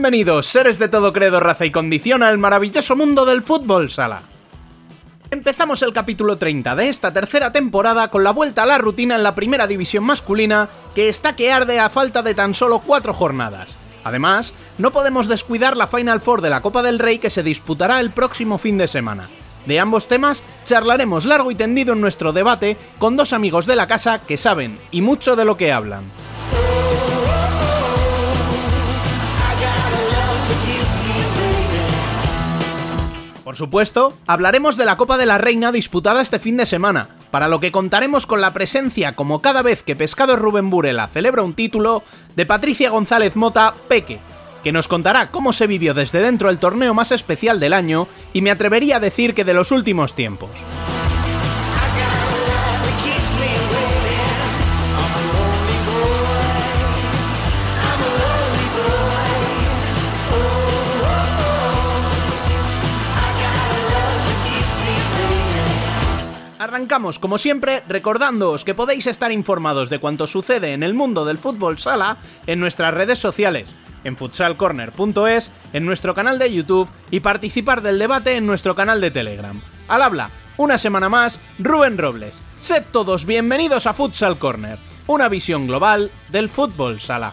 Bienvenidos, seres de todo credo, raza y condición, al maravilloso mundo del fútbol sala. Empezamos el capítulo 30 de esta tercera temporada con la vuelta a la rutina en la primera división masculina, que está que arde a falta de tan solo cuatro jornadas. Además, no podemos descuidar la Final Four de la Copa del Rey que se disputará el próximo fin de semana. De ambos temas charlaremos largo y tendido en nuestro debate con dos amigos de la casa que saben y mucho de lo que hablan. Por supuesto, hablaremos de la Copa de la Reina disputada este fin de semana, para lo que contaremos con la presencia, como cada vez que Pescado Rubén Burela celebra un título, de Patricia González Mota Peque, que nos contará cómo se vivió desde dentro el torneo más especial del año y me atrevería a decir que de los últimos tiempos. Arrancamos, como siempre, recordándoos que podéis estar informados de cuanto sucede en el mundo del fútbol sala en nuestras redes sociales, en futsalcorner.es, en nuestro canal de YouTube y participar del debate en nuestro canal de Telegram. Al habla, una semana más, Rubén Robles. Sed todos bienvenidos a Futsal Corner, una visión global del fútbol sala.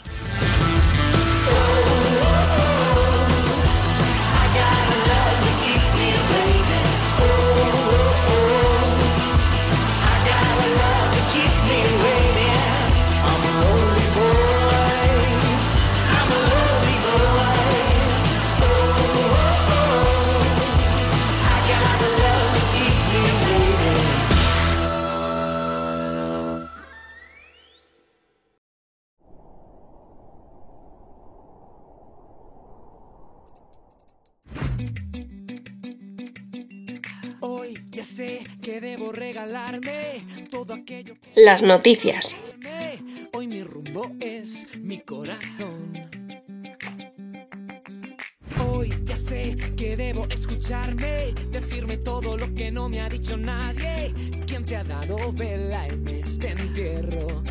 Que regalarme todo aquello Las noticias. Hoy mi rumbo es mi corazón. Hoy ya sé que debo escucharme, decirme todo lo que no me ha dicho nadie. ¿Quién te ha dado vela en este entierro?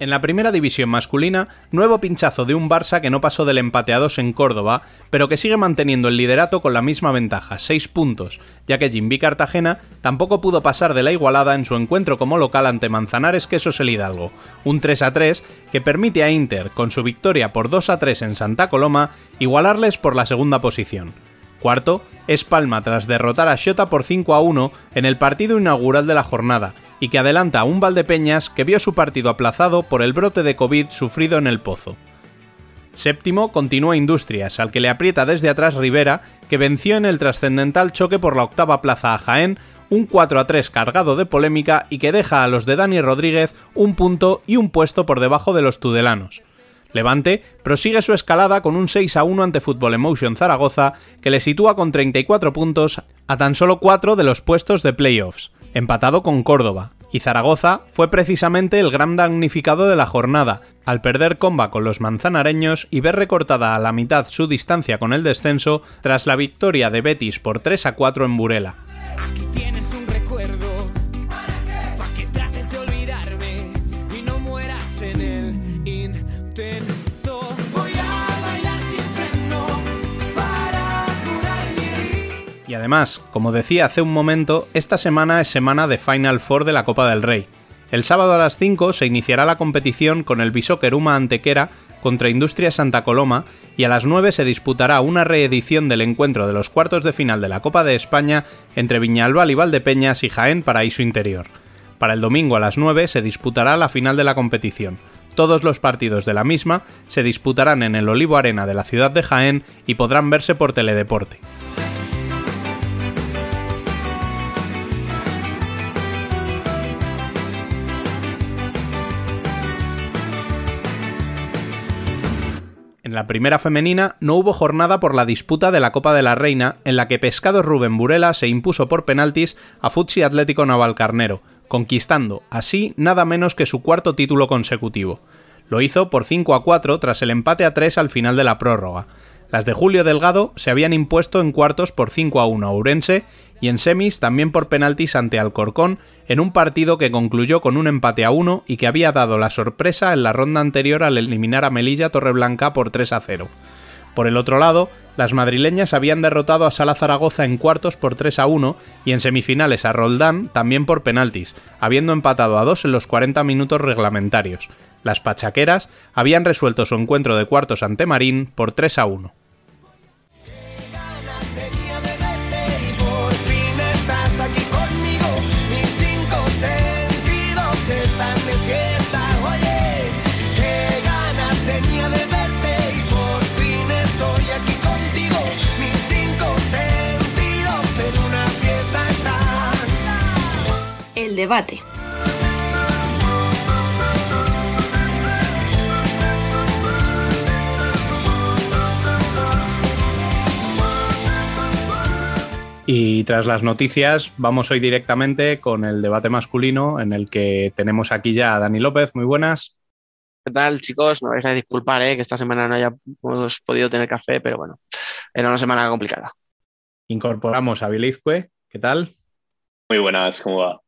En la primera división masculina, nuevo pinchazo de un Barça que no pasó del empate a 2 en Córdoba, pero que sigue manteniendo el liderato con la misma ventaja, 6 puntos, ya que Jimby Cartagena tampoco pudo pasar de la igualada en su encuentro como local ante Manzanares Quesos el Hidalgo, un 3 a 3 que permite a Inter, con su victoria por 2 a 3 en Santa Coloma, igualarles por la segunda posición. Cuarto es Palma tras derrotar a Xota por 5 a 1 en el partido inaugural de la jornada, y que adelanta a un Valdepeñas que vio su partido aplazado por el brote de COVID sufrido en el Pozo. Séptimo continúa Industrias, al que le aprieta desde atrás Rivera, que venció en el trascendental choque por la octava plaza a Jaén, un 4 a 3 cargado de polémica y que deja a los de Dani Rodríguez un punto y un puesto por debajo de los tudelanos. Levante prosigue su escalada con un 6 a 1 ante Fútbol Emotion Zaragoza, que le sitúa con 34 puntos a tan solo 4 de los puestos de playoffs empatado con Córdoba, y Zaragoza fue precisamente el gran damnificado de la jornada, al perder comba con los manzanareños y ver recortada a la mitad su distancia con el descenso tras la victoria de Betis por 3 a 4 en Burela. Y además, como decía hace un momento, esta semana es semana de Final Four de la Copa del Rey. El sábado a las 5 se iniciará la competición con el Uma Antequera contra Industria Santa Coloma y a las 9 se disputará una reedición del encuentro de los cuartos de final de la Copa de España entre Viñalbal y Valdepeñas y Jaén Paraíso Interior. Para el domingo a las 9 se disputará la final de la competición. Todos los partidos de la misma se disputarán en el Olivo Arena de la ciudad de Jaén y podrán verse por Teledeporte. La primera femenina no hubo jornada por la disputa de la Copa de la Reina, en la que Pescado Rubén Burela se impuso por penaltis a Futsi Atlético Navalcarnero, conquistando así nada menos que su cuarto título consecutivo. Lo hizo por 5 a 4 tras el empate a 3 al final de la prórroga. Las de Julio Delgado se habían impuesto en cuartos por 5 a 1 a Urense y en semis también por penaltis ante Alcorcón en un partido que concluyó con un empate a uno y que había dado la sorpresa en la ronda anterior al eliminar a Melilla Torreblanca por 3 a 0. Por el otro lado, las madrileñas habían derrotado a Sala Zaragoza en cuartos por 3 a 1 y en semifinales a Roldán también por penaltis, habiendo empatado a 2 en los 40 minutos reglamentarios. Las pachaqueras habían resuelto su encuentro de cuartos ante Marín por 3 a 1. Debate. Y tras las noticias, vamos hoy directamente con el debate masculino, en el que tenemos aquí ya a Dani López. Muy buenas. ¿Qué tal, chicos? Me vais a disculpar ¿eh? que esta semana no hayamos podido tener café, pero bueno, era una semana complicada. Incorporamos a Bilizque. ¿Qué tal? Muy buenas, ¿cómo va?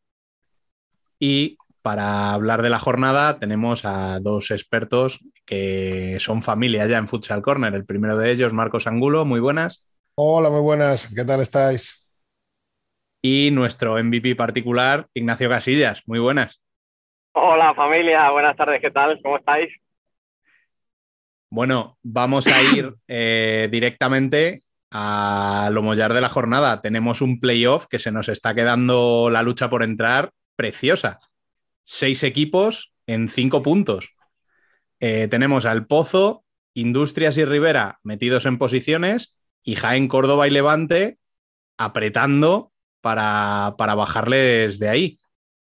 Y para hablar de la jornada tenemos a dos expertos que son familia ya en Futsal Corner. El primero de ellos, Marcos Angulo, muy buenas. Hola, muy buenas, ¿qué tal estáis? Y nuestro MVP particular, Ignacio Casillas, muy buenas. Hola familia, buenas tardes, ¿qué tal? ¿Cómo estáis? Bueno, vamos a ir eh, directamente a lo mollar de la jornada. Tenemos un playoff que se nos está quedando la lucha por entrar preciosa. Seis equipos en cinco puntos. Eh, tenemos al Pozo, Industrias y Rivera metidos en posiciones y Jaén, Córdoba y Levante apretando para, para bajarles de ahí.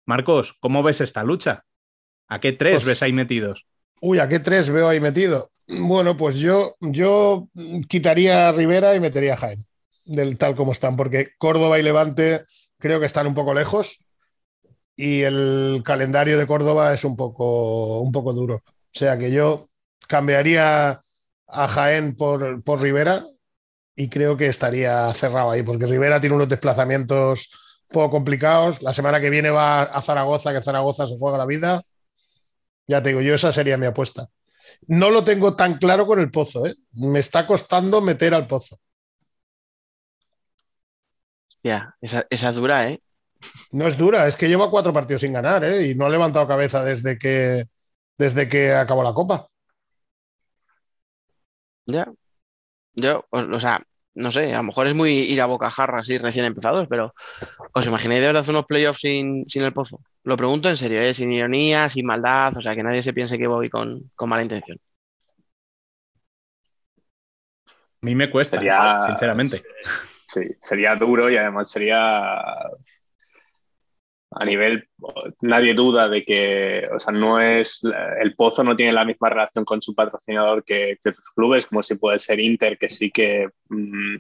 Marcos, ¿cómo ves esta lucha? ¿A qué tres pues ves ahí metidos? Uy, ¿a qué tres veo ahí metido? Bueno, pues yo, yo quitaría a Rivera y metería a Jaén, del tal como están, porque Córdoba y Levante creo que están un poco lejos y el calendario de Córdoba es un poco, un poco duro. O sea que yo cambiaría a Jaén por, por Rivera y creo que estaría cerrado ahí, porque Rivera tiene unos desplazamientos poco complicados. La semana que viene va a Zaragoza, que Zaragoza se juega la vida. Ya te digo, yo esa sería mi apuesta. No lo tengo tan claro con el pozo, ¿eh? me está costando meter al pozo. Ya, esa, esa dura, ¿eh? No es dura, es que lleva cuatro partidos sin ganar ¿eh? y no ha levantado cabeza desde que, desde que acabó la Copa. Ya. Yo, o sea, no sé, a lo mejor es muy ir a bocajarra así recién empezados, pero ¿os imagináis de verdad hacer unos playoffs sin, sin el pozo? Lo pregunto en serio, ¿eh? sin ironía, sin maldad, o sea, que nadie se piense que voy con, mala intención. A mí me cuesta, sinceramente. Sí, sería duro y además sería a nivel, nadie duda de que, o sea, no es, el Pozo no tiene la misma relación con su patrocinador que, otros clubes, como si puede ser Inter, que sí que mm,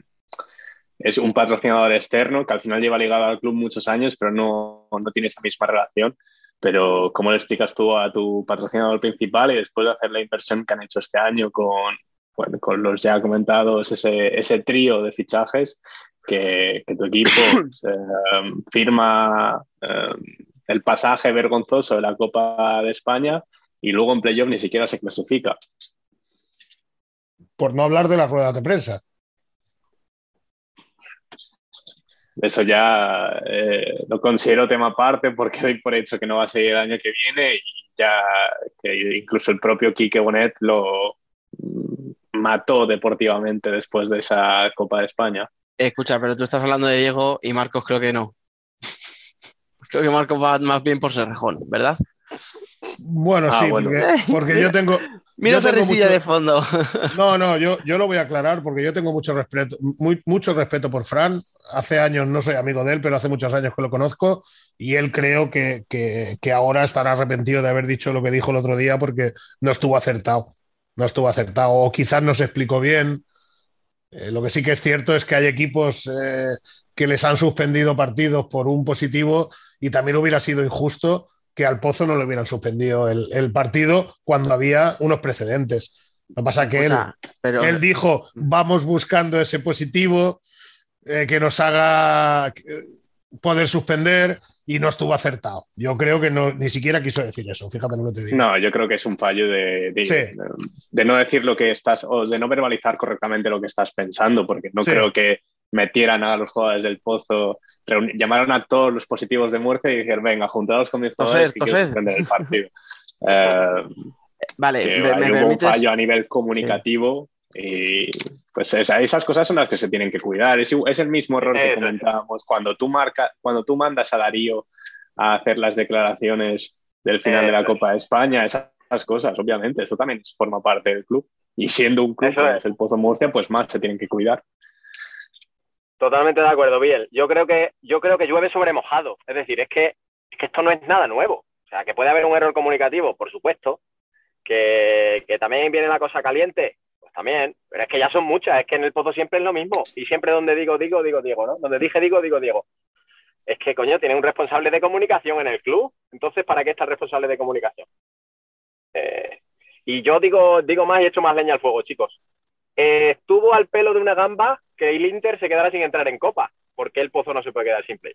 es un patrocinador externo, que al final lleva ligado al club muchos años, pero no, no tiene esa misma relación. Pero, ¿cómo le explicas tú a tu patrocinador principal y después de hacer la inversión que han hecho este año con, bueno, con los ya comentados, ese, ese trío de fichajes, que, tu equipo firma eh, el pasaje vergonzoso de la Copa de España y luego en playoff ni siquiera se clasifica. Por no hablar de las ruedas de prensa. Eso ya eh, lo considero tema aparte porque doy por hecho que no va a seguir el año que viene y ya que incluso el propio Quique Bonet lo mm, mató deportivamente después de esa Copa de España. Escucha, pero tú estás hablando de Diego y Marcos creo que no. Creo que Marcos va más bien por Serrejón, ¿verdad? Bueno, ah, sí, Porque, yo tengo. Mira esa risilla de fondo. No, no, yo, yo lo voy a aclarar porque yo tengo mucho respeto, muy, mucho respeto por Fran. Hace años no soy amigo de él, pero hace muchos años que lo conozco y él creo que, que ahora estará arrepentido de haber dicho lo que dijo el otro día porque no estuvo acertado. No estuvo acertado o quizás no se explicó bien eh, lo que sí que es cierto es que hay equipos eh, que les han suspendido partidos por un positivo y también hubiera sido injusto que al Pozo no le hubieran suspendido el, partido cuando había unos precedentes. Lo que pasa es que él, él dijo, vamos buscando ese positivo. eh, que nos haga poder suspender y no estuvo acertado. Yo creo que no, ni siquiera quiso decir eso, fíjate lo que te digo. No, yo creo que es un fallo de, de, Sí. de- de no decir lo que estás, o de no verbalizar correctamente lo que estás pensando, porque no Sí. creo que metieran a los jugadores del pozo, reuni- llamaron a todos los positivos de muerte y dijeron, venga, juntados con mis jugadores y el partido. Eh, Vale, que me, me hubo un permites. fallo a nivel comunicativo y pues esa- esas cosas son las que se tienen que cuidar. Es, es el mismo error que comentábamos cuando tú, marca, cuando tú mandas a Darío a hacer las declaraciones del final de la. Copa de España, esas, cosas, obviamente, eso también forma parte del club. Y siendo un club como es. es el Pozo Murcia, pues más se tienen que cuidar. Totalmente de acuerdo, Biel. Yo creo que, yo creo que llueve sobre mojado. Es decir, es que, es que esto no es nada nuevo. O sea, que puede haber un error comunicativo, por supuesto. Que, que también viene la cosa caliente, también. Pero es que ya son muchas. Es que en el pozo siempre es lo mismo. Y siempre donde digo, digo, digo, Diego, ¿no? Donde dije, digo, digo, Diego. Es que, coño, tiene un responsable de comunicación en el club. Entonces, ¿para qué está el responsable de comunicación? Eh, y yo digo, digo más y echo más leña al fuego, chicos. Eh, estuvo al pelo de una gamba que el Inter se quedara sin entrar en Copa. ¿Por qué el Pozo no se puede quedar sin play?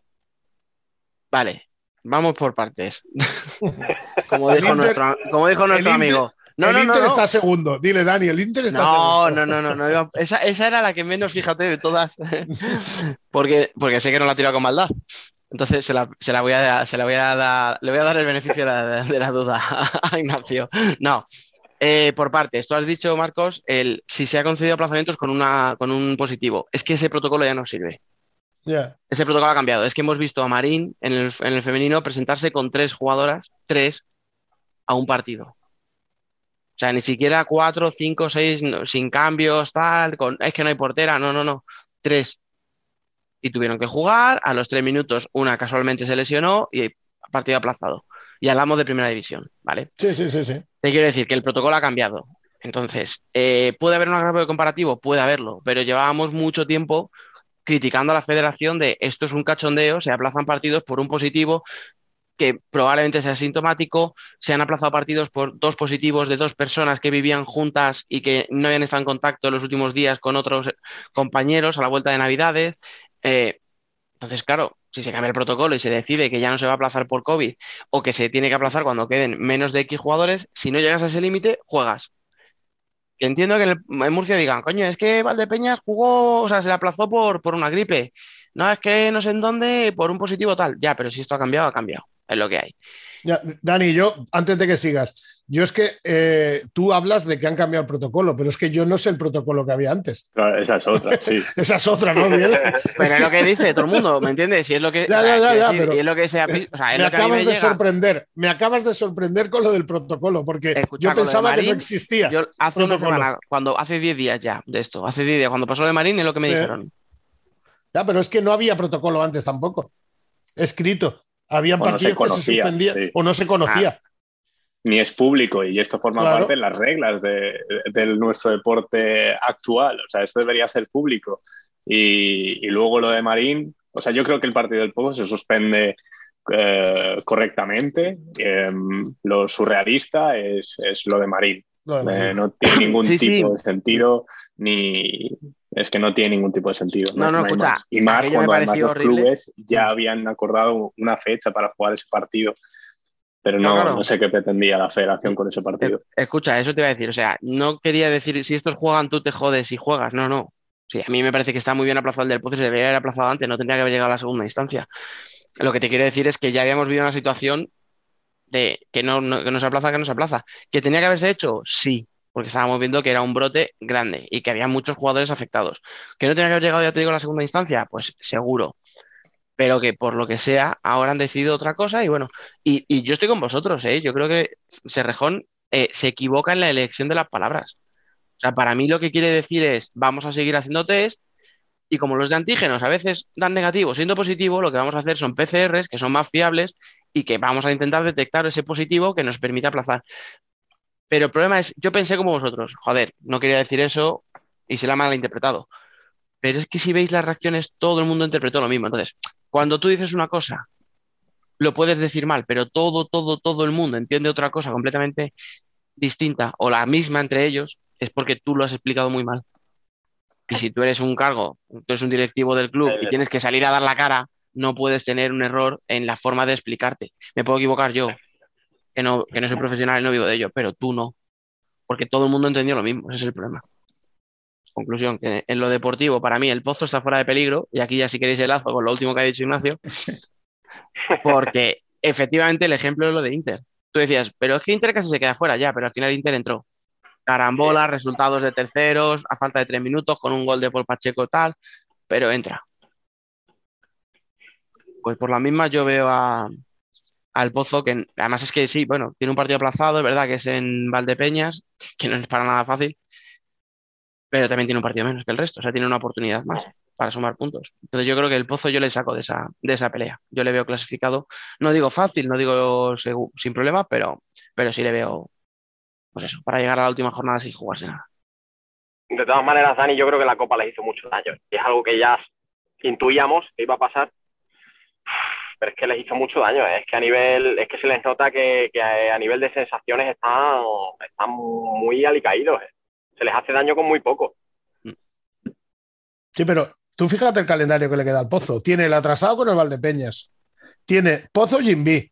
Vale, vamos por partes. como dijo Inter- nuestro, como dijo nuestro el Inter- amigo. No, el no, Inter no. está segundo. Dile, Dani, el Inter está No, segundo. no, no, no, no, Esa, esa era la que menos, fíjate, de todas. porque, porque sé que no la ha tirado con maldad. Entonces se la, se la voy a se la voy a dar, le voy a dar el beneficio de la, de la duda a Ignacio. No. Eh, por partes, tú has dicho, Marcos, el si se ha concedido aplazamientos con una con un positivo. Es que ese protocolo ya no sirve. Ese protocolo ha cambiado. Es que hemos visto a Marín en el, en el femenino presentarse con tres jugadoras, tres, a un partido. O sea, ni siquiera cuatro, cinco, seis, no, sin cambios, tal, con, es que no hay portera, no, no, no, tres. Y tuvieron que jugar, a los tres minutos una casualmente se lesionó y partido aplazado. Y hablamos de primera división, ¿vale? Sí, sí, sí, sí. Te quiero decir que el protocolo ha cambiado. Entonces, eh, ¿puede haber un agravio comparativo? Puede haberlo, pero llevábamos mucho tiempo criticando a la federación de esto es un cachondeo, se aplazan partidos por un positivo que probablemente sea sintomático, se han aplazado partidos por dos positivos de dos personas que vivían juntas y que no habían estado en contacto en los últimos días con otros compañeros a la vuelta de Navidades. Eh, entonces, claro, si se cambia el protocolo y se decide que ya no se va a aplazar por COVID o que se tiene que aplazar cuando queden menos de X jugadores, si no llegas a ese límite, juegas. Entiendo que en Murcia digan, coño, es que Valdepeñas jugó, o sea, se le aplazó por, por una gripe. No, es que no sé en dónde, por un positivo tal. Ya, pero si esto ha cambiado, ha cambiado. Es lo que hay. Ya, Dani, yo, antes de que sigas, yo es que eh, tú hablas de que han cambiado el protocolo, pero es que yo no sé el protocolo que había antes. Claro, esa es otra, sí. Esa es otra, ¿no, Miguel? Pero Es es, que lo que dice todo el mundo, ¿me entiendes? Si es lo que. Ya, ya, ya, quiero ya, decir, pero- y es lo que se ha pi- o sea, es me acabas me de llega. sorprender, me acabas de sorprender con lo del protocolo, porque Escucha, yo pensaba que no existía. Yo hace una protocolo. semana, cuando hace 10 días ya de esto, hace 10 días, cuando pasó lo de Marín, es lo que me Sí. dijeron. Ya, pero es que no había protocolo antes tampoco. Escrito. Había O no se partidos que se suspendían sí. o no se conocía. Ni es público y esto forma Claro. parte de las reglas de, de nuestro deporte actual. O sea, esto debería ser público. Y, y luego lo de Marín, o sea, yo creo que el partido del Pozo se suspende eh, correctamente. Em, lo surrealista es, es lo de Marín. Lo de Marín. Eh, no tiene ningún Sí, tipo sí. de sentido, ni es que no tiene ningún tipo de sentido. No, no, hay escucha, más. Y más cuando además los horrible. clubes ya habían acordado una fecha para jugar ese partido. Pero No, no, claro. no sé qué pretendía la federación con ese partido. Eh, Escucha, eso te iba a decir. O sea, no quería decir si estos juegan, tú te jodes y juegas. No, no. Sí, a mí me parece que está muy bien aplazado el del Pozo se debería haber aplazado antes, no tendría que haber llegado a la segunda instancia. Lo que te quiero decir es que ya habíamos vivido una situación de que no, que no se aplaza, que no se aplaza. ¿Que tenía que haberse hecho? Sí, porque estábamos viendo que era un brote grande y que había muchos jugadores afectados. ¿Que no tenía que haber llegado, ya te digo, la segunda instancia? Pues seguro. Pero que por lo que sea, ahora han decidido otra cosa y bueno, y, y yo estoy con vosotros, ¿eh? Yo creo que Serrejón eh, se equivoca en la elección de las palabras. O sea, para mí lo que quiere decir es, vamos a seguir haciendo test y como los de antígenos a veces dan negativo siendo positivo, lo que vamos a hacer son PCRs que son más fiables y que vamos a intentar detectar ese positivo que nos permite aplazar. Pero el problema es, yo pensé como vosotros, joder, no quería decir eso y se la ha malinterpretado. Pero es que si veis las reacciones, todo el mundo interpretó lo mismo. Entonces, cuando tú dices una cosa, lo puedes decir mal, pero todo, todo, todo el mundo entiende otra cosa completamente distinta o la misma entre ellos, es porque tú lo has explicado muy mal. Y si tú eres un cargo, tú eres un directivo del club y tienes que salir a dar la cara, no puedes tener un error en la forma de explicarte. Me puedo equivocar yo, que no, que no soy profesional y no vivo de ello, pero tú no. Porque todo el mundo entendió lo mismo, ese es el problema. Conclusión, que en lo deportivo, para mí el pozo está fuera de peligro, y aquí ya si queréis el lazo con lo último que ha dicho Ignacio, porque efectivamente el ejemplo es lo de Inter. Tú decías, pero es que Inter casi se queda fuera ya, pero al final Inter entró. Carambola, resultados de terceros, a falta de tres minutos, con un gol de Paul Pacheco tal, pero entra. Pues por la misma yo veo a, al Pozo, que además es que sí, bueno, tiene un partido aplazado, es verdad que es en Valdepeñas, que no es para nada fácil, pero también tiene un partido menos que el resto, o sea, tiene una oportunidad más para sumar puntos. Entonces yo creo que el Pozo yo le saco de esa, de esa pelea. Yo le veo clasificado, no digo fácil, no digo sin problema, pero, pero sí le veo, pues eso, para llegar a la última jornada sin jugarse nada. De todas maneras, Dani, yo creo que la Copa les hizo mucho daño. Es algo que ya intuíamos que iba a pasar, pero es que les hizo mucho daño. ¿eh? Es que a nivel, es que se les nota que, a nivel de sensaciones están, están muy alicaídos. ¿eh? Se les hace daño con muy poco. Sí, pero tú fíjate el calendario que le queda al Pozo. Tiene el atrasado con el Valdepeñas. Tiene Pozo Jimby.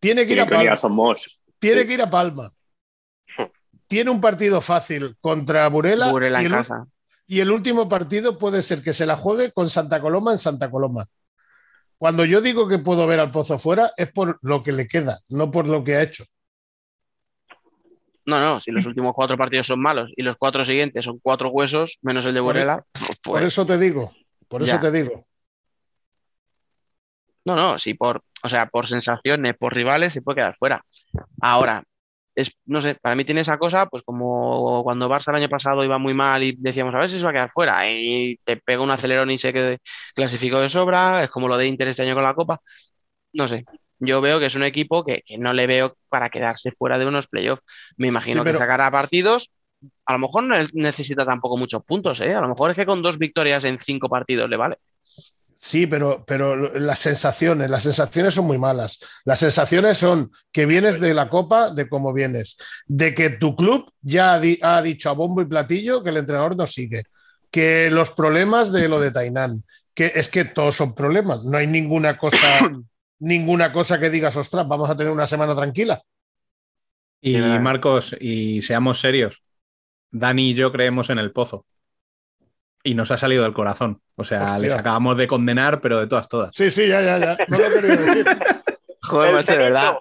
Tiene que ir a Palma. Tiene que ir a Palma. Tiene un partido fácil contra Burela. y, el, y el último partido puede ser que se la juegue con Santa Coloma en Santa Coloma. Cuando yo digo que puedo ver al Pozo fuera es por lo que le queda, no por lo que ha hecho. No, no, si los últimos cuatro partidos son malos y los cuatro siguientes son cuatro huesos, menos el de Burela. Pues... Por eso te digo, por eso te digo. No, no, sí, por, o sea, por sensaciones, por rivales, se puede quedar fuera. Ahora, es, no sé, para mí tiene esa cosa, pues como cuando Barça el año pasado iba muy mal y decíamos, a ver si se va a quedar fuera, y te pega un acelerón y se que clasificó de sobra, es como lo de Inter este año con la Copa. No sé, yo veo que es un equipo que, no le veo para quedarse fuera de unos playoffs. Me imagino que sacará partidos. A lo mejor no necesita tampoco muchos puntos, ¿eh? A lo mejor es que con dos victorias en cinco partidos le vale. Sí, pero, pero las sensaciones, las sensaciones son muy malas. Las sensaciones son que vienes de la Copa, de cómo vienes, de que tu club ya ha, dicho a bombo y platillo que el entrenador no sigue, que los problemas de lo de Tainán, que es que todos son problemas, no hay ninguna cosa, ninguna cosa que digas, ostras, vamos a tener una semana tranquila. Y Marcos, y seamos serios, Dani y yo creemos en el pozo y nos ha salido del corazón. O sea, les acabamos de condenar, pero de todas, todas. Sí, sí, ya, ya, ya. No lo quería decir. Joder, macho, de verdad.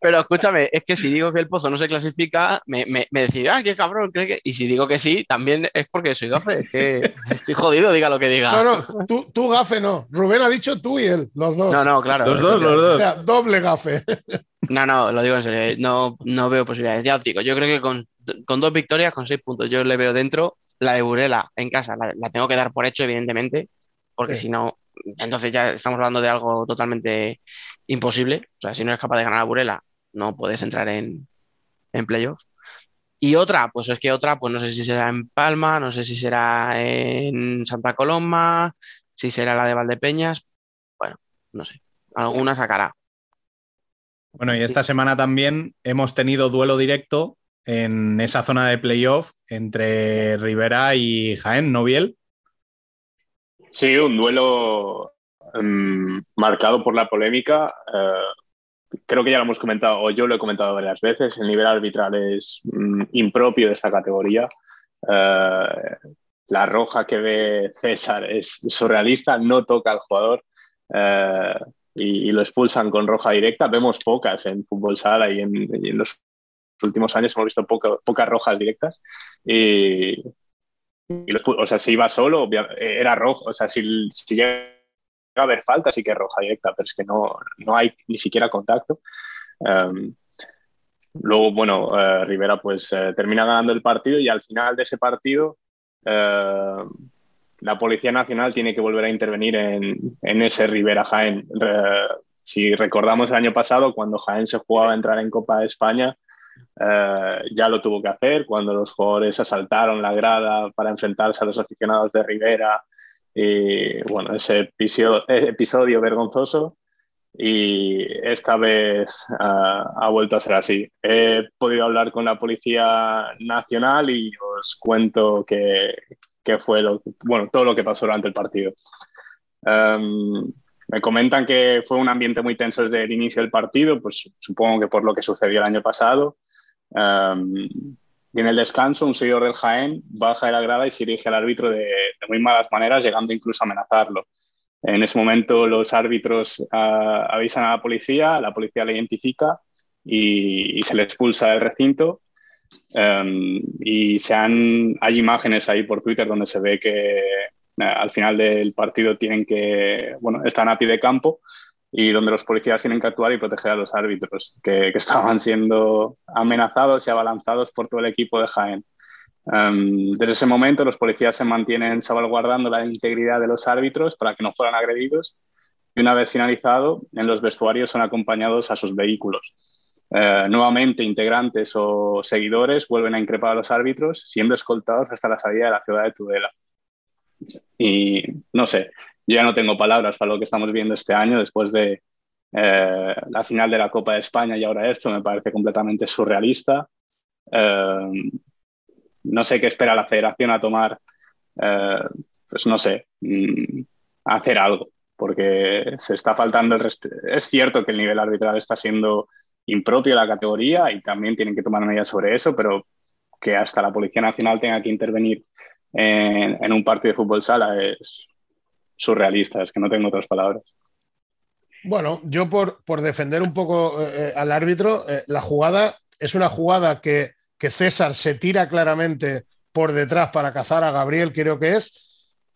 Pero escúchame, es que si digo que el pozo no se clasifica, me, me, me decís, ah, qué cabrón, que... Y si digo que sí, también es porque soy gafe. Es que estoy jodido, diga lo que diga. No, no, tú, tú gafe no. Rubén ha dicho tú y él, los dos. No, no, claro. Los dos, los dos. O sea, doble gafe. No, no, lo digo en serio. No, no veo posibilidades. Ya os digo, yo creo que con, con dos victorias, con seis puntos, yo le veo dentro la de Burela en casa la, tengo que dar por hecho, evidentemente, porque si no, entonces ya estamos hablando de algo totalmente imposible. O sea, si no eres capaz de ganar a Burela, no puedes entrar en, en playoff. Y otra, pues es que otra, pues no sé si será en Palma, no sé si será en Santa Coloma, si será la de Valdepeñas. Bueno, no sé, alguna sacará. Bueno, y esta semana también hemos tenido duelo directo en esa zona de playoff entre Rivera y Jaén, ¿no, Biel? Sí, un duelo um, marcado por la polémica. Uh, creo que ya lo hemos comentado, o yo lo he comentado varias veces, el nivel arbitral es um, impropio de esta categoría. Uh, la roja que ve César es surrealista, no toca al jugador. Uh, y, lo expulsan con roja directa. Vemos pocas en fútbol sala y en los últimos años hemos visto pocas rojas directas. Y, o sea, si iba solo, era rojo. O sea, si, si llega a haber falta, sí que es roja directa, pero es que no, no hay ni siquiera contacto. Um, luego, bueno, uh, Rivera pues uh, termina ganando el partido y al final de ese partido uh, la Policía Nacional tiene que volver a intervenir en, en ese Rivera Jaén. si recordamos el año pasado, cuando Jaén se jugaba a entrar en Copa de España, eh, ya lo tuvo que hacer cuando los jugadores asaltaron la grada para enfrentarse a los aficionados de Rivera. Y bueno, ese episodio, vergonzoso. y esta vez ah, ha vuelto a ser así. He podido hablar con la Policía Nacional y os cuento qué fue lo, bueno, todo lo que pasó durante el partido. Em, me comentan que fue un ambiente muy tenso desde el inicio del partido, pues supongo que por lo que sucedió el año pasado. Um, y en el descanso, un seguidor del Jaén baja de la grada y se dirige al árbitro de, muy malas maneras, llegando incluso a amenazarlo. En ese momento los árbitros uh, avisan a la policía, la policía le identifica y, y se le expulsa del recinto. Um, y se han, hay imágenes ahí por Twitter donde se ve que al final del partido tienen que, bueno, están a pie de campo y donde los policías tienen que actuar y proteger a los árbitros que, estaban siendo amenazados y abalanzados por todo el equipo de Jaén. Em, desde ese momento los policías se mantienen salvaguardando la integridad de los árbitros para que no fueran agredidos y una vez finalizado en los vestuarios son acompañados a sus vehículos. Eh, nuevamente integrantes o seguidores vuelven a increpar a los árbitros siendo escoltados hasta la salida de la ciudad de Tudela. Y no sé, yo ya no tengo palabras para lo que estamos viendo este año después de eh, la final de la Copa de España y ahora esto me parece completamente surrealista. Eh, no sé qué espera la federación a tomar, eh, pues no sé, mm, hacer algo, porque se está faltando el respeto. Es cierto que el nivel arbitral está siendo impropio de la categoría y también tienen que tomar medidas sobre eso, pero que hasta la Policía Nacional tenga que intervenir en, un partido de fútbol sala es surrealista, es que no tengo otras palabras. Bueno, yo por, por defender un poco eh, al árbitro, eh, la jugada es una jugada que, que César se tira claramente por detrás para cazar a Gabriel, creo que es,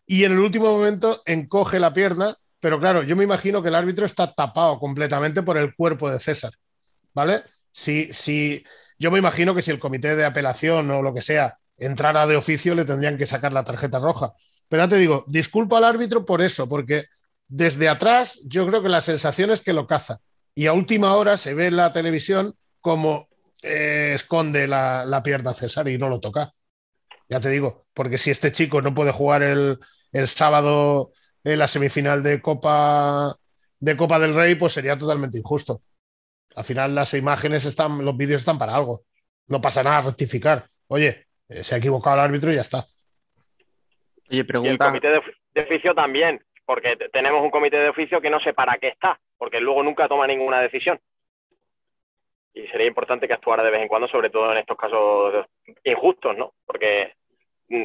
y en el último momento encoge la pierna, pero claro, yo me imagino que el árbitro está tapado completamente por el cuerpo de César, ¿vale? Si, si, yo me imagino que si el comité de apelación o lo que sea entrara de oficio le tendrían que sacar la tarjeta roja. Pero ya te digo, disculpo al árbitro por eso, porque desde atrás yo creo que la sensación es que lo caza. Y a última hora se ve en la televisión como eh, esconde la, pierna César y no lo toca. Ya te digo, porque si este chico no puede jugar el, el sábado en la semifinal de Copa de Copa del Rey, pues sería totalmente injusto. Al final las imágenes están, los vídeos están para algo. No pasa nada a rectificar. Oye, se ha equivocado el árbitro y ya está. Oye, pregunta. Y el comité de, oficio también, porque tenemos un comité de oficio que no sé para qué está, porque luego nunca toma ninguna decisión. Y sería importante que actuara de vez en cuando, sobre todo en estos casos injustos, ¿no? Porque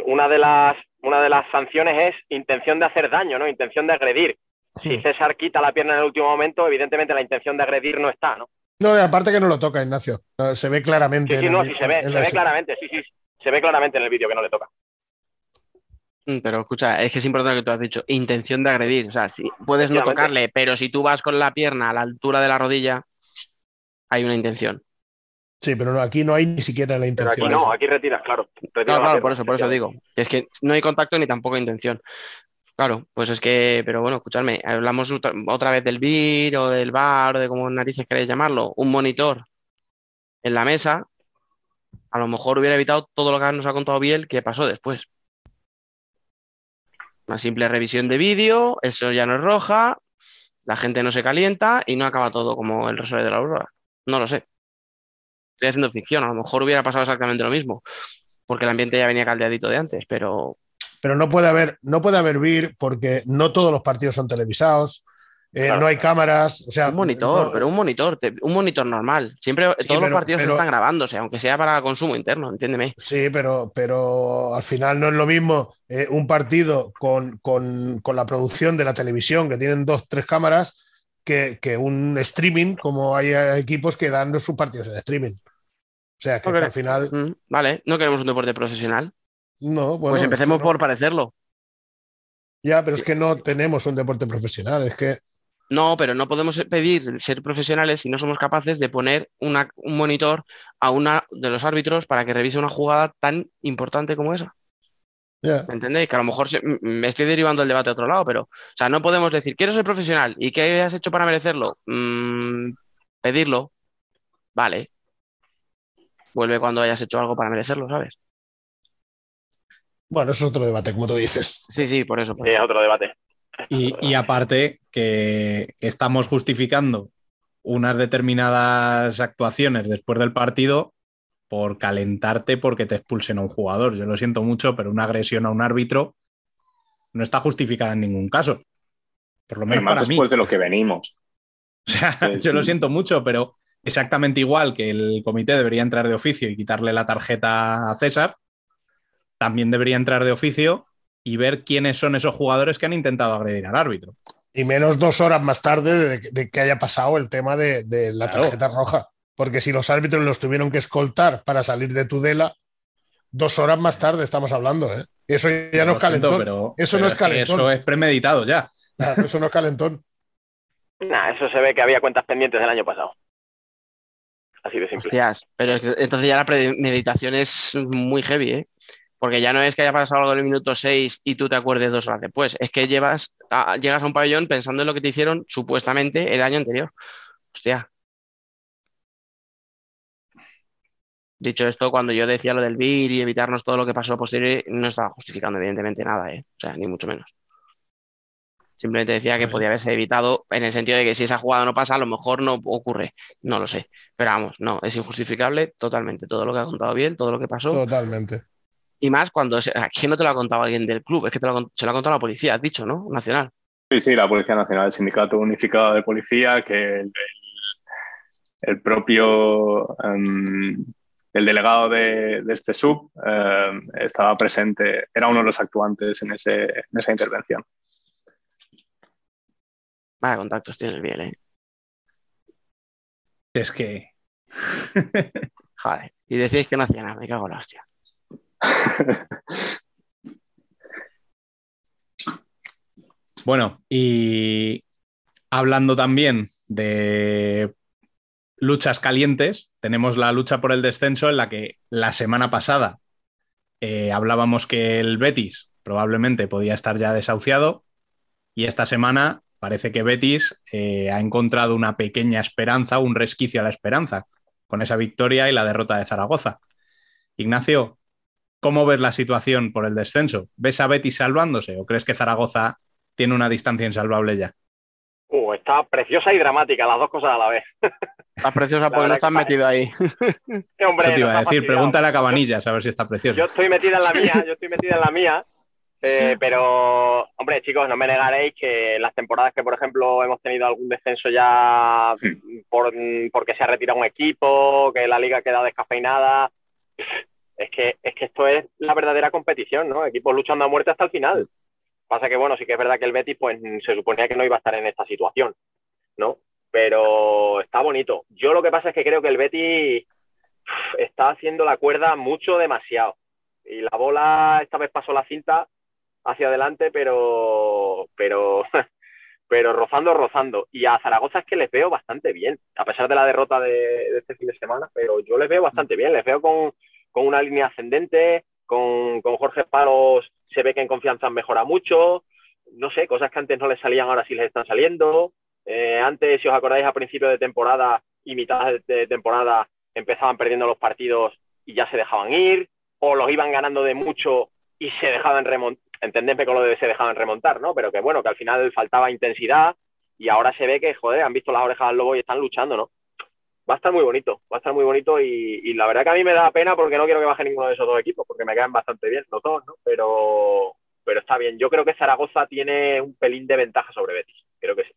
una de las, una de las sanciones es intención de hacer daño, ¿no? Intención de agredir. Si César quita la pierna en el último momento, evidentemente la intención de agredir no está, ¿no? No, aparte que no lo toca, Ignacio. Se ve claramente. Sí, sí, no, sí, se ve, se ve claramente, sí, sí se ve claramente en el vídeo que no le toca. Mm, pero escucha, es que es importante lo que tú has dicho, intención de agredir. O sea, si puedes no tocarle, pero si tú vas con la pierna a la altura de la rodilla, hay una intención. Sí, pero aquí no hay ni siquiera la intención. aquí no, aquí retiras, claro. claro, por eso, por eso digo. Es que no hay contacto ni tampoco intención. Claro, pues es que, pero bueno, escuchadme, hablamos otra vez del BIR o del bar o de como narices queréis llamarlo, un monitor en la mesa a lo mejor hubiera evitado todo lo que nos ha contado Biel que pasó después. Una simple revisión de vídeo, eso ya no es roja, la gente no se calienta y no acaba todo como el resuelve de la aurora. No lo sé. Estoy haciendo ficción, a lo mejor hubiera pasado exactamente lo mismo, porque el ambiente ya venía caldeadito de antes, pero... Pero no puede haber, no puede haber vir porque no todos los partidos son televisados, eh, no hay cámaras, o sea, un monitor, pero un monitor, un monitor normal. Siempre todos los partidos están grabándose, aunque sea para consumo interno, entiéndeme. Sí, pero, pero al final no es lo mismo eh, un partido con, con, con, la producción de la televisión, que tienen dos, tres cámaras, que, que un streaming, como hay equipos que dan sus partidos en streaming. O sea, que, al final. Mm, vale, no queremos un deporte profesional. No, pues empecemos por parecerlo. Ya, pero es que no tenemos un deporte profesional, es que no, pero no podemos pedir ser profesionales si no somos capaces de poner un monitor a una de los árbitros para que revise una jugada tan importante como esa. ¿Me entendéis? Que a lo mejor me estoy derivando el debate a otro lado, pero, o sea, no podemos decir, quiero ser profesional y qué has hecho para merecerlo. Mm, pedirlo, vale. Vuelve cuando hayas hecho algo para merecerlo, ¿sabes? Bueno, eso es otro debate, como tú dices. Sí, sí, por eso. Sí, es otro debate. Y, y aparte que estamos justificando unas determinadas actuaciones después del partido por calentarte porque te expulsen a un jugador. Yo lo siento mucho, pero una agresión a un árbitro no está justificada en ningún caso. Por lo menos Además, para mí. después de lo que venimos. O sea, yo lo siento mucho, pero exactamente igual que el comité debería entrar de oficio y quitarle la tarjeta a César, también debería entrar de oficio y ver quiénes son esos jugadores que han intentado agredir al árbitro. Y menos dos horas más tarde de, de que haya pasado el tema de, de la Claro. tarjeta roja. Porque si los árbitros los tuvieron que escoltar para salir de Tudela, dos horas más tarde estamos hablando. ¿eh? Eso ya no es siento, calentón. pero- Eso pero no es calentón. Eso es premeditado ya. Claro, eso no es calentón. Nah, eso se ve que había cuentas pendientes del año pasado. Así de simple. Hostias, pero entonces ya la premeditación es muy heavy, ¿eh? Porque ya no es que haya pasado algo en el minuto 6 y tú te acuerdes dos horas después, es que llevas a- llegas a un pabellón pensando en lo que te hicieron supuestamente el año anterior. Hostia. Dicho esto, cuando yo decía lo del BIR y evitarnos todo lo que pasó posterior, no estaba justificando evidentemente nada, ¿eh? O sea, ni mucho menos. Simplemente decía que podía haberse evitado en el sentido de que si esa jugada no pasa, a lo mejor no ocurre. No lo sé. Pero vamos, no, es injustificable totalmente. Todo lo que ha contado bien, todo lo que pasó. Totalmente. Y más cuando. se- Aquí no te lo ha contado alguien del club, es que te lo se lo ha contado la policía, has dicho, ¿no? Nacional. Sí, sí, la Policía Nacional, el Sindicato Unificado de Policía, que el, el propio em, el delegado de, de este sub em, estaba presente, era uno de los actuantes en, ese, en esa intervención. Vaya contactos tienes bien, ¿eh? Es que Joder. Y decís que no hacía nada, me cago en la hostia. Bueno, y hablando también de luchas calientes, tenemos la lucha por el descenso en la que la semana pasada eh, hablábamos que el Betis probablemente podía estar ya desahuciado y esta semana parece que Betis eh, ha encontrado una pequeña esperanza, un resquicio a la esperanza con esa victoria y la derrota de Zaragoza. Ignacio, ¿cómo ves la situación por el descenso? ¿Ves a Betis salvándose o crees que Zaragoza tiene una distancia insalvable ya. Uh, está preciosa y dramática, las dos cosas a la vez. Estás preciosa porque no estás que metido ahí. Eh, hombre, Eso te iba a decir, pregúntale a Cabanillas a ver si está precioso. Yo estoy metida en la mía, yo estoy metida en la mía. eh, pero, hombre, chicos, no me negaréis que las temporadas que, por ejemplo, hemos tenido algún descenso ya por, porque se ha retirado un equipo, que la liga queda descafeinada, es que, es que esto es la verdadera competición, ¿no? Equipos luchando a muerte hasta el final. Pasa que, bueno, sí que es verdad que el Betis, pues, se suponía que no iba a estar en esta situación, ¿no? Pero está bonito. Yo lo que pasa es que creo que el Betis está haciendo la cuerda mucho demasiado. Y la bola esta vez pasó la cinta hacia adelante, pero, pero, pero rozando, rozando. Y a Zaragoza es que les veo bastante bien, a pesar de la derrota de, de este fin de semana, pero yo les veo bastante bien, les veo con, con una línea ascendente, con, con Jorge Palos se ve que en confianza mejora mucho, no sé, cosas que antes no les salían ahora sí les están saliendo. Eh, antes, si os acordáis, a principio de temporada y mitad de, temporada empezaban perdiendo los partidos y ya se dejaban ir, o los iban ganando de mucho y se dejaban remontar. Entendedme con lo de se dejaban remontar, ¿no? Pero que bueno, que al final faltaba intensidad y ahora se ve que, joder, han visto las orejas al lobo y están luchando, ¿no? Va a estar muy bonito, va a estar muy bonito y, y la verdad que a mí me da pena porque no quiero que baje ninguno de esos dos equipos, porque me quedan bastante bien los dos, ¿no? Pero, pero está bien. Yo creo que Zaragoza tiene un pelín de ventaja sobre Betis, creo que sí.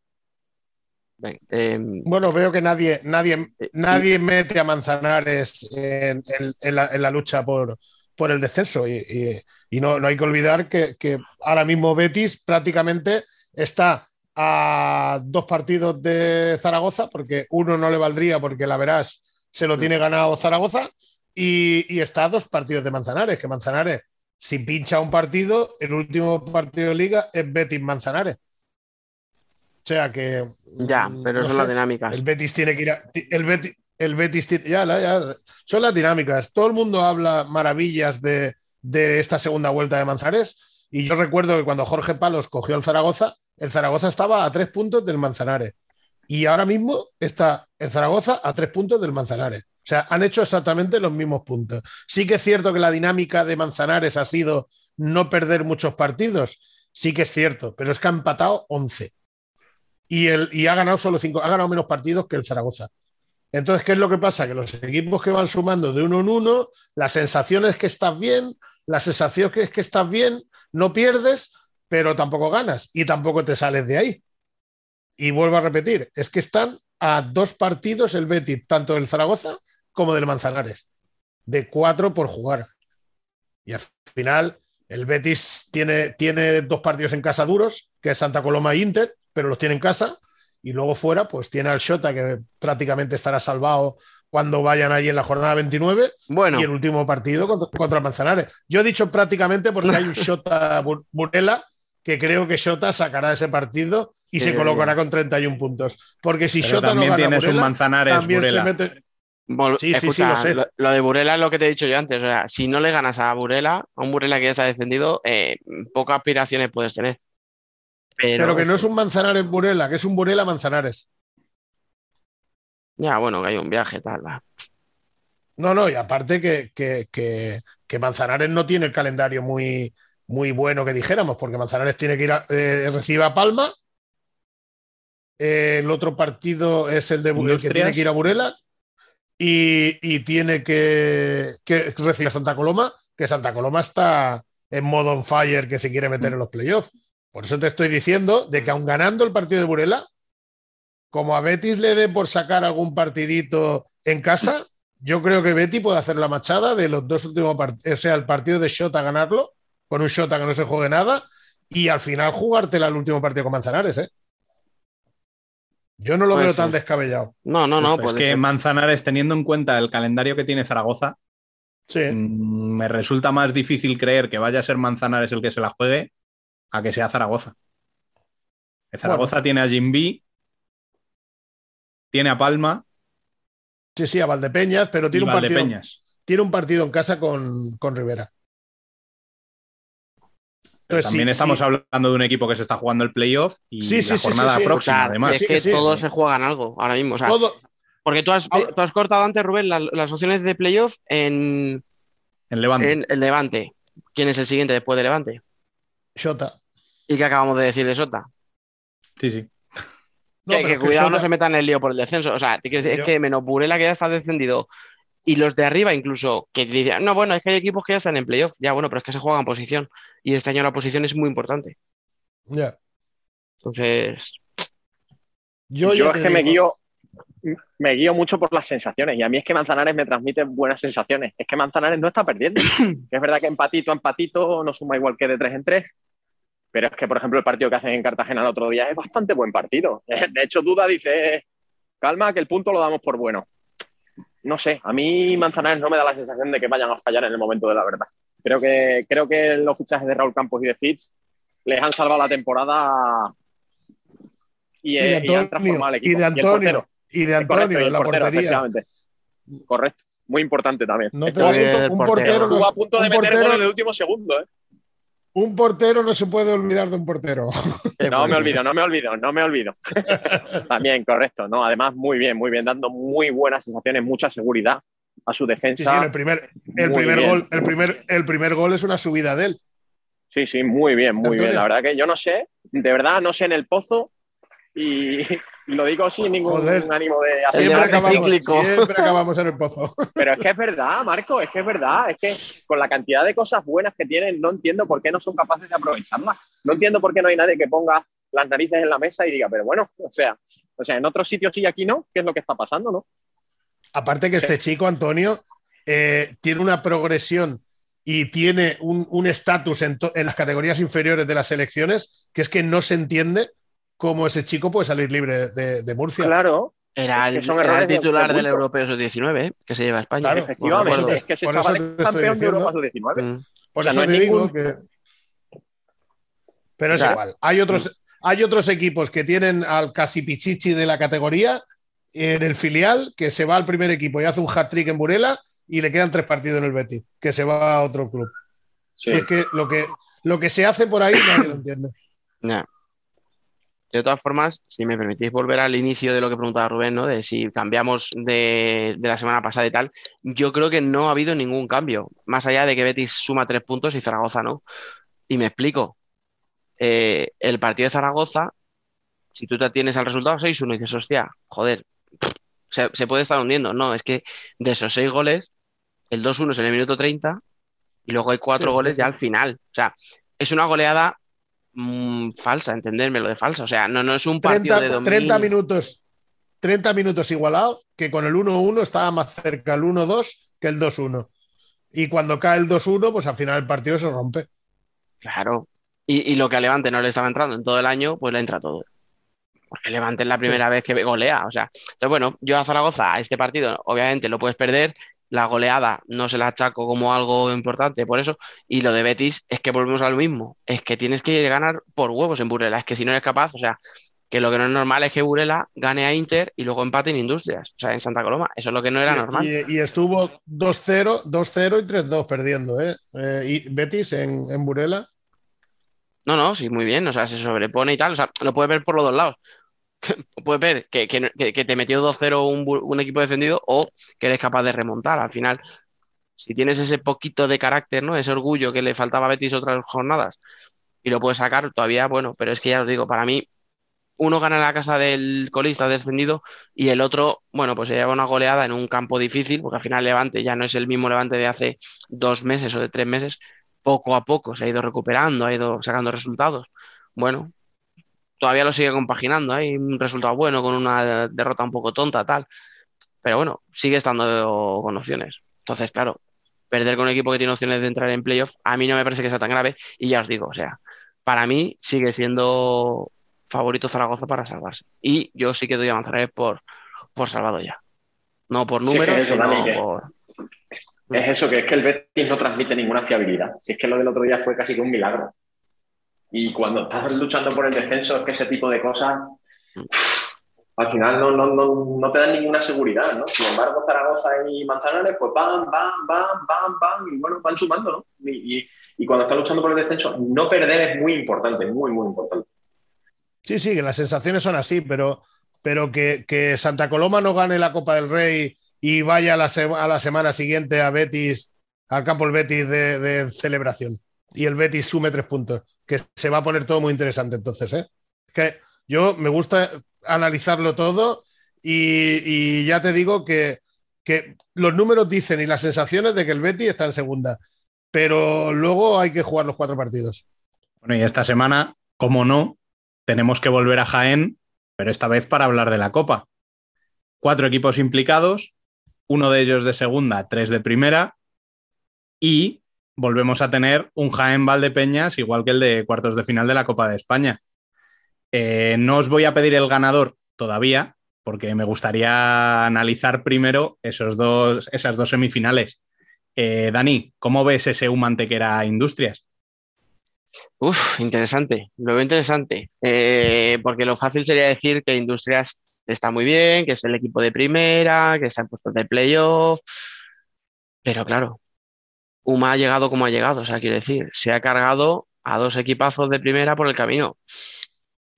Eh, Bueno, veo que nadie, nadie, Eh, nadie mete a Manzanares en, en- en la, en la lucha por, por el descenso. Y, y- y no, no hay que olvidar que, que ahora mismo Betis prácticamente está a dos partidos de Zaragoza, porque uno no le valdría porque la verás se lo tiene ganado Zaragoza, y, y está a dos partidos de Manzanares, que Manzanares, si pincha un partido, el último partido de liga es Betis Manzanares. O sea que. ya, mm, pero no son las dinámicas. El Betis tiene que ir a, el Betis, el Betis tiene- ya, ya, son las dinámicas. Todo el mundo habla maravillas de, de esta segunda vuelta de Manzanares. Y yo recuerdo que cuando Jorge Palos cogió el Zaragoza, el Zaragoza estaba a tres puntos del Manzanares. Y ahora mismo está el Zaragoza a tres puntos del Manzanares. O sea, han hecho exactamente los mismos puntos. Sí que es cierto que la dinámica de Manzanares ha sido no perder muchos partidos. sí que es cierto, pero es que ha empatado 11. Y, el, y ha ganado solo 5, ha ganado menos partidos que el Zaragoza. Entonces, ¿qué es lo que pasa? Que los equipos que van sumando de uno en uno, la sensación es que estás bien, la sensación es que estás bien, no pierdes, pero tampoco ganas y tampoco te sales de ahí. Y vuelvo a repetir, es que están a dos partidos el Betis, tanto del Zaragoza como del Manzanares, de cuatro por jugar. Y al final, el Betis tiene, tiene dos partidos en casa duros, que es Santa Coloma e Inter, pero los tiene en casa. Y luego fuera, pues tiene al Shota, que prácticamente estará salvado cuando vayan allí en la jornada 29. Bueno, Y el último partido contra, contra Manzanares. Yo he dicho prácticamente porque hay un Shota Bu- Burela que creo que Shota sacará ese partido y se colocará con 31 puntos. Porque si Shota no también gana tienes un Manzanares también Burela. se mete. vol- Sí, sí, sí, lo sé. Lo, lo de Burela es lo que te he dicho yo antes. O sea, si no le ganas a Burela, a un Burela que ya está descendido, eh, pocas aspiraciones puedes tener. Pero, Pero que no es un Manzanares Burela, que es un Burela Manzanares. Ya, bueno, que hay un viaje, tal. va. No, no, y aparte que, que, que- que Manzanares no tiene el calendario muy, muy bueno que dijéramos, porque Manzanares tiene que ir a, eh, recibe a Palma. Eh, el otro partido es el de el que tiene que ir a Burela y, y tiene que, que recibir a Santa Coloma, que Santa Coloma está en modo on fire que se quiere meter en los playoffs. Por eso te estoy diciendo de que aun ganando el partido de Burela, como a Betis le dé por sacar algún partidito en casa, yo creo que Betty puede hacer la machada de los dos últimos partidos, o sea, el partido de Shota ganarlo, con un Shota que no se juegue nada, y al final jugártela el último partido con Manzanares, ¿eh? Yo no lo Puede veo tan descabellado. No, no, no. Es puede que ser. Manzanares, teniendo en cuenta el calendario que tiene Zaragoza, Sí. mm, me resulta más difícil creer que vaya a ser Manzanares el que se la juegue a que sea Zaragoza. Que Zaragoza tiene a Jimby, tiene a Palma Sí, sí, a Valdepeñas, pero tiene un, partido, Valdepeñas. tiene un partido en casa con, con Rivera. Pero Entonces, también sí, estamos sí. hablando de un equipo que se está jugando el playoff y Sí, sí, la sí, sí, jornada sí. próxima, además. es que sí. todos se juegan algo ahora mismo. O sea, Todo, porque tú has, tú has cortado antes, Rubén, la- las opciones de playoff en, En Levante. en el Levante. ¿Quién es el siguiente después de Levante? Shota. ¿Y qué acabamos de decir de Sota? Sí, sí. No, que, cuidado no se metan en el lío por el descenso. O sea, es que menos Burela que ya está descendido y los de arriba incluso, que dicen, no, bueno, es que hay equipos que ya están en playoff. Ya, bueno, pero es que se juegan posición. Y este año la posición es muy importante. Ya. Entonces, Yo, es que me guío, me guío mucho por las sensaciones y a mí es que Manzanares me transmite buenas sensaciones. Es que Manzanares no está perdiendo. Es verdad que empatito a empatito no suma igual que de tres en tres, pero es que, por ejemplo, el partido que hacen en Cartagena el otro día es bastante buen partido. De hecho, Duda dice, calma, que el punto lo damos por bueno. No sé, a mí Manzanares no me da la sensación de que vayan a fallar en el momento de la verdad. Creo que, creo que los fichajes de Raúl Campos y de Fitz les han salvado la temporada y, y de eh, y han Antonio, transformado el y equipo. de el portero. Antonio, y de Correcto, Antonio y en la portero, portería. efectivamente. Correcto, muy importante también. No Estuvo a punto- un portero. portero, no, a punto de meter portero- gol en el último segundo. ¿eh? Un portero no se puede olvidar de un portero. No me olvido, no me olvido, no me olvido. También, correcto. No, además, muy bien, muy bien, dando muy buenas sensaciones, mucha seguridad a su Sí, sí, defensa. el primer, el primer gol, el primer, el primer gol es una subida de él. Sí, sí, muy bien, muy bien. La verdad que yo no sé, de verdad, no sé en el pozo y lo digo sin ningún Joder. ánimo de hacer Siempre acabamos, cíclico. siempre acabamos en el pozo. Pero es que es verdad, Marco, es que es verdad. Es que con la cantidad de cosas buenas que tienen, no entiendo por qué no son capaces de aprovecharlas. No entiendo por qué no hay nadie que ponga las narices en la mesa y diga, pero bueno, o sea, o sea, en otros sitios sí y aquí no, ¿qué es lo que está pasando, no? Aparte que este chico, Antonio, eh, tiene una progresión y tiene un un estatus en, en las categorías inferiores de las selecciones que es que no se entiende cómo ese chico puede salir libre de, de Murcia. Claro, era Es que el, son era el titular de del bulto. Europeo Sub-19, ¿eh? que se lleva a España. Claro, efectivamente, es que ese chaval es campeón de. Europa sub-19. Mm. Por O sea, eso no te digo ningún- que. Pero es igual. Hay otros, hay otros equipos que tienen al casi pichichi de la categoría en el filial, que se va al primer equipo y hace un hat-trick en Burela y le quedan tres partidos en el Betis, que se va a otro club. Sí. Si es que lo que lo que se hace por ahí nadie lo entiende. Ya. De todas formas, si me permitís volver al inicio de lo que preguntaba Rubén, ¿no? De si cambiamos de, de la semana pasada y tal, yo creo que no ha habido ningún cambio, más allá de que Betis suma tres puntos y Zaragoza no. Y me explico. eh, el partido de Zaragoza, si tú te tienes al resultado 6-1 y dices, hostia, joder, se, se puede estar hundiendo. No, es que de esos seis goles, el 2-1 es en el minuto 30 y luego hay cuatro sí, goles sí. ya al final. O sea, es una goleada mm, falsa, entenderme lo de falsa. O sea, no, no es un partido 30, de dominio. 30 minutos, 30 minutos igualados, que con el 1-1 estaba más cerca el 1-2 que el 2-1. Y cuando cae el 2-1, pues al final el partido se rompe. Claro. Y, y lo que a Levante no le estaba entrando en todo el año, pues le entra todo. Porque Levante es la primera vez que golea. O sea, entonces, bueno, yo a Zaragoza, a este partido, obviamente lo puedes perder. La goleada no se la achaco como algo importante, por eso. Y lo de Betis es que volvemos a lo mismo. Es que tienes que ganar por huevos en Burela. Es que si no eres capaz, o sea, que lo que no es normal es que Burela gane a Inter y luego empate en Industrias, o sea, en Santa Coloma. Eso es lo que no era Y- normal. Y, y estuvo 2-0, 2-0 y 3-2 perdiendo, ¿eh? Eh, y Betis en, en Burela. No, no, sí, muy bien, o sea, se sobrepone y tal, o sea, lo puedes ver por los dos lados. Puedes ver que, que- que- te metió 2-0 un, un equipo defendido o que eres capaz de remontar. Al final, si tienes ese poquito de carácter, ¿no? Ese orgullo que le faltaba a Betis otras jornadas y lo puedes sacar, todavía, bueno, pero es que ya os digo, para mí, uno gana la casa del colista descendido y el otro, bueno, pues se lleva una goleada en un campo difícil, porque al final Levante ya no es el mismo Levante de hace dos meses o de tres meses, poco a poco se ha ido recuperando, ha ido sacando resultados. Bueno, todavía lo sigue compaginando, hay un resultado bueno con una derrota un poco tonta, tal, pero bueno, sigue estando con opciones. Entonces, claro, perder con un equipo que tiene opciones de entrar en playoff, a mí no me parece que sea tan grave y ya os digo, o sea, para mí sigue siendo favorito Zaragoza para salvarse. Y yo sí que doy avanzaré por, por salvado ya. No por Sí, es que números, eso, sino que- por... Es eso, que es que el Betis no transmite ninguna fiabilidad. Si es que lo del otro día fue casi que un milagro. Y cuando estás luchando por el descenso, es que ese tipo de cosas al final no, no, no, no te dan ninguna seguridad, ¿no? Sin embargo, Zaragoza y Manzanares, pues van, van, van, van, van, y bueno, van sumando, ¿no? Y, y- y cuando estás luchando por el descenso, no perder es muy importante, muy, muy importante. Sí, sí, que las sensaciones son así, pero, pero que, que Santa Coloma no gane la Copa del Rey y vaya a la, a la semana siguiente a Betis, al campo el Betis de, de celebración. Y el Betis sume tres puntos. Que se va a poner todo muy interesante entonces, ¿eh? Es que yo me gusta analizarlo todo y, y ya te digo que, que los números dicen y las sensaciones de que el Betis está en segunda. Pero luego hay que jugar los cuatro partidos. Bueno, y esta semana, como no, tenemos que volver a Jaén, pero esta vez para hablar de la Copa. Cuatro equipos implicados, uno de ellos de segunda, tres de primera, y volvemos a tener un Jaén Valdepeñas igual que el de cuartos de final de la Copa de España. Eh, no os voy a pedir el ganador todavía, porque me gustaría analizar primero esos dos, esas dos semifinales. Eh, Dani, ¿cómo ves ese Humantequera Industrias? Uf, interesante, lo veo interesante, Eh, porque lo fácil sería decir que Industrias está muy bien, que es el equipo de primera, que está en puestos de playoff, pero claro, Uma ha llegado como ha llegado, o sea, quiero decir, se ha cargado a dos equipazos de primera por el camino.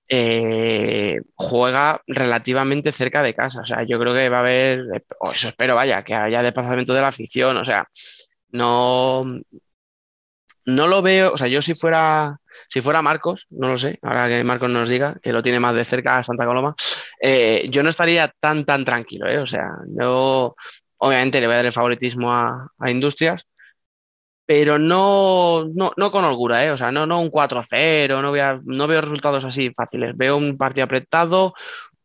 Eh, juega relativamente cerca de casa, o sea, yo creo que va a haber, o eso espero, vaya, que haya desplazamiento de la afición, o sea, no, no lo veo, o sea, yo si fuera, si fuera Marcos, no lo sé, ahora que Marcos nos diga, que lo tiene más de cerca a Santa Coloma, eh, yo no estaría tan, tan tranquilo, ¿eh? O sea, yo obviamente le voy a dar el favoritismo a, a Industrias, pero no, no, no con holgura, ¿eh? O sea, no, no un 4-0, no, no veo resultados así fáciles, veo un partido apretado,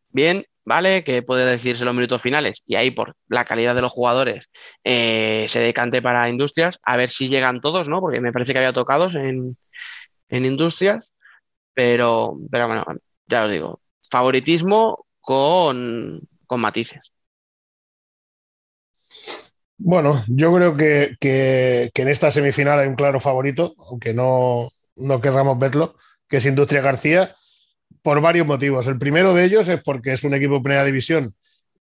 bien, ¿vale? Que puede decirse los minutos finales y ahí por la calidad de los jugadores eh, se decante para Industrias, a ver si llegan todos, ¿no? Porque me parece que había tocados en, en Industrias, pero, pero bueno, ya os digo, favoritismo con, con matices. Bueno, yo creo que, que- que en esta semifinal hay un claro favorito, aunque no, no querramos verlo, que es Industria García, por varios motivos. El primero de ellos es porque es un equipo de primera división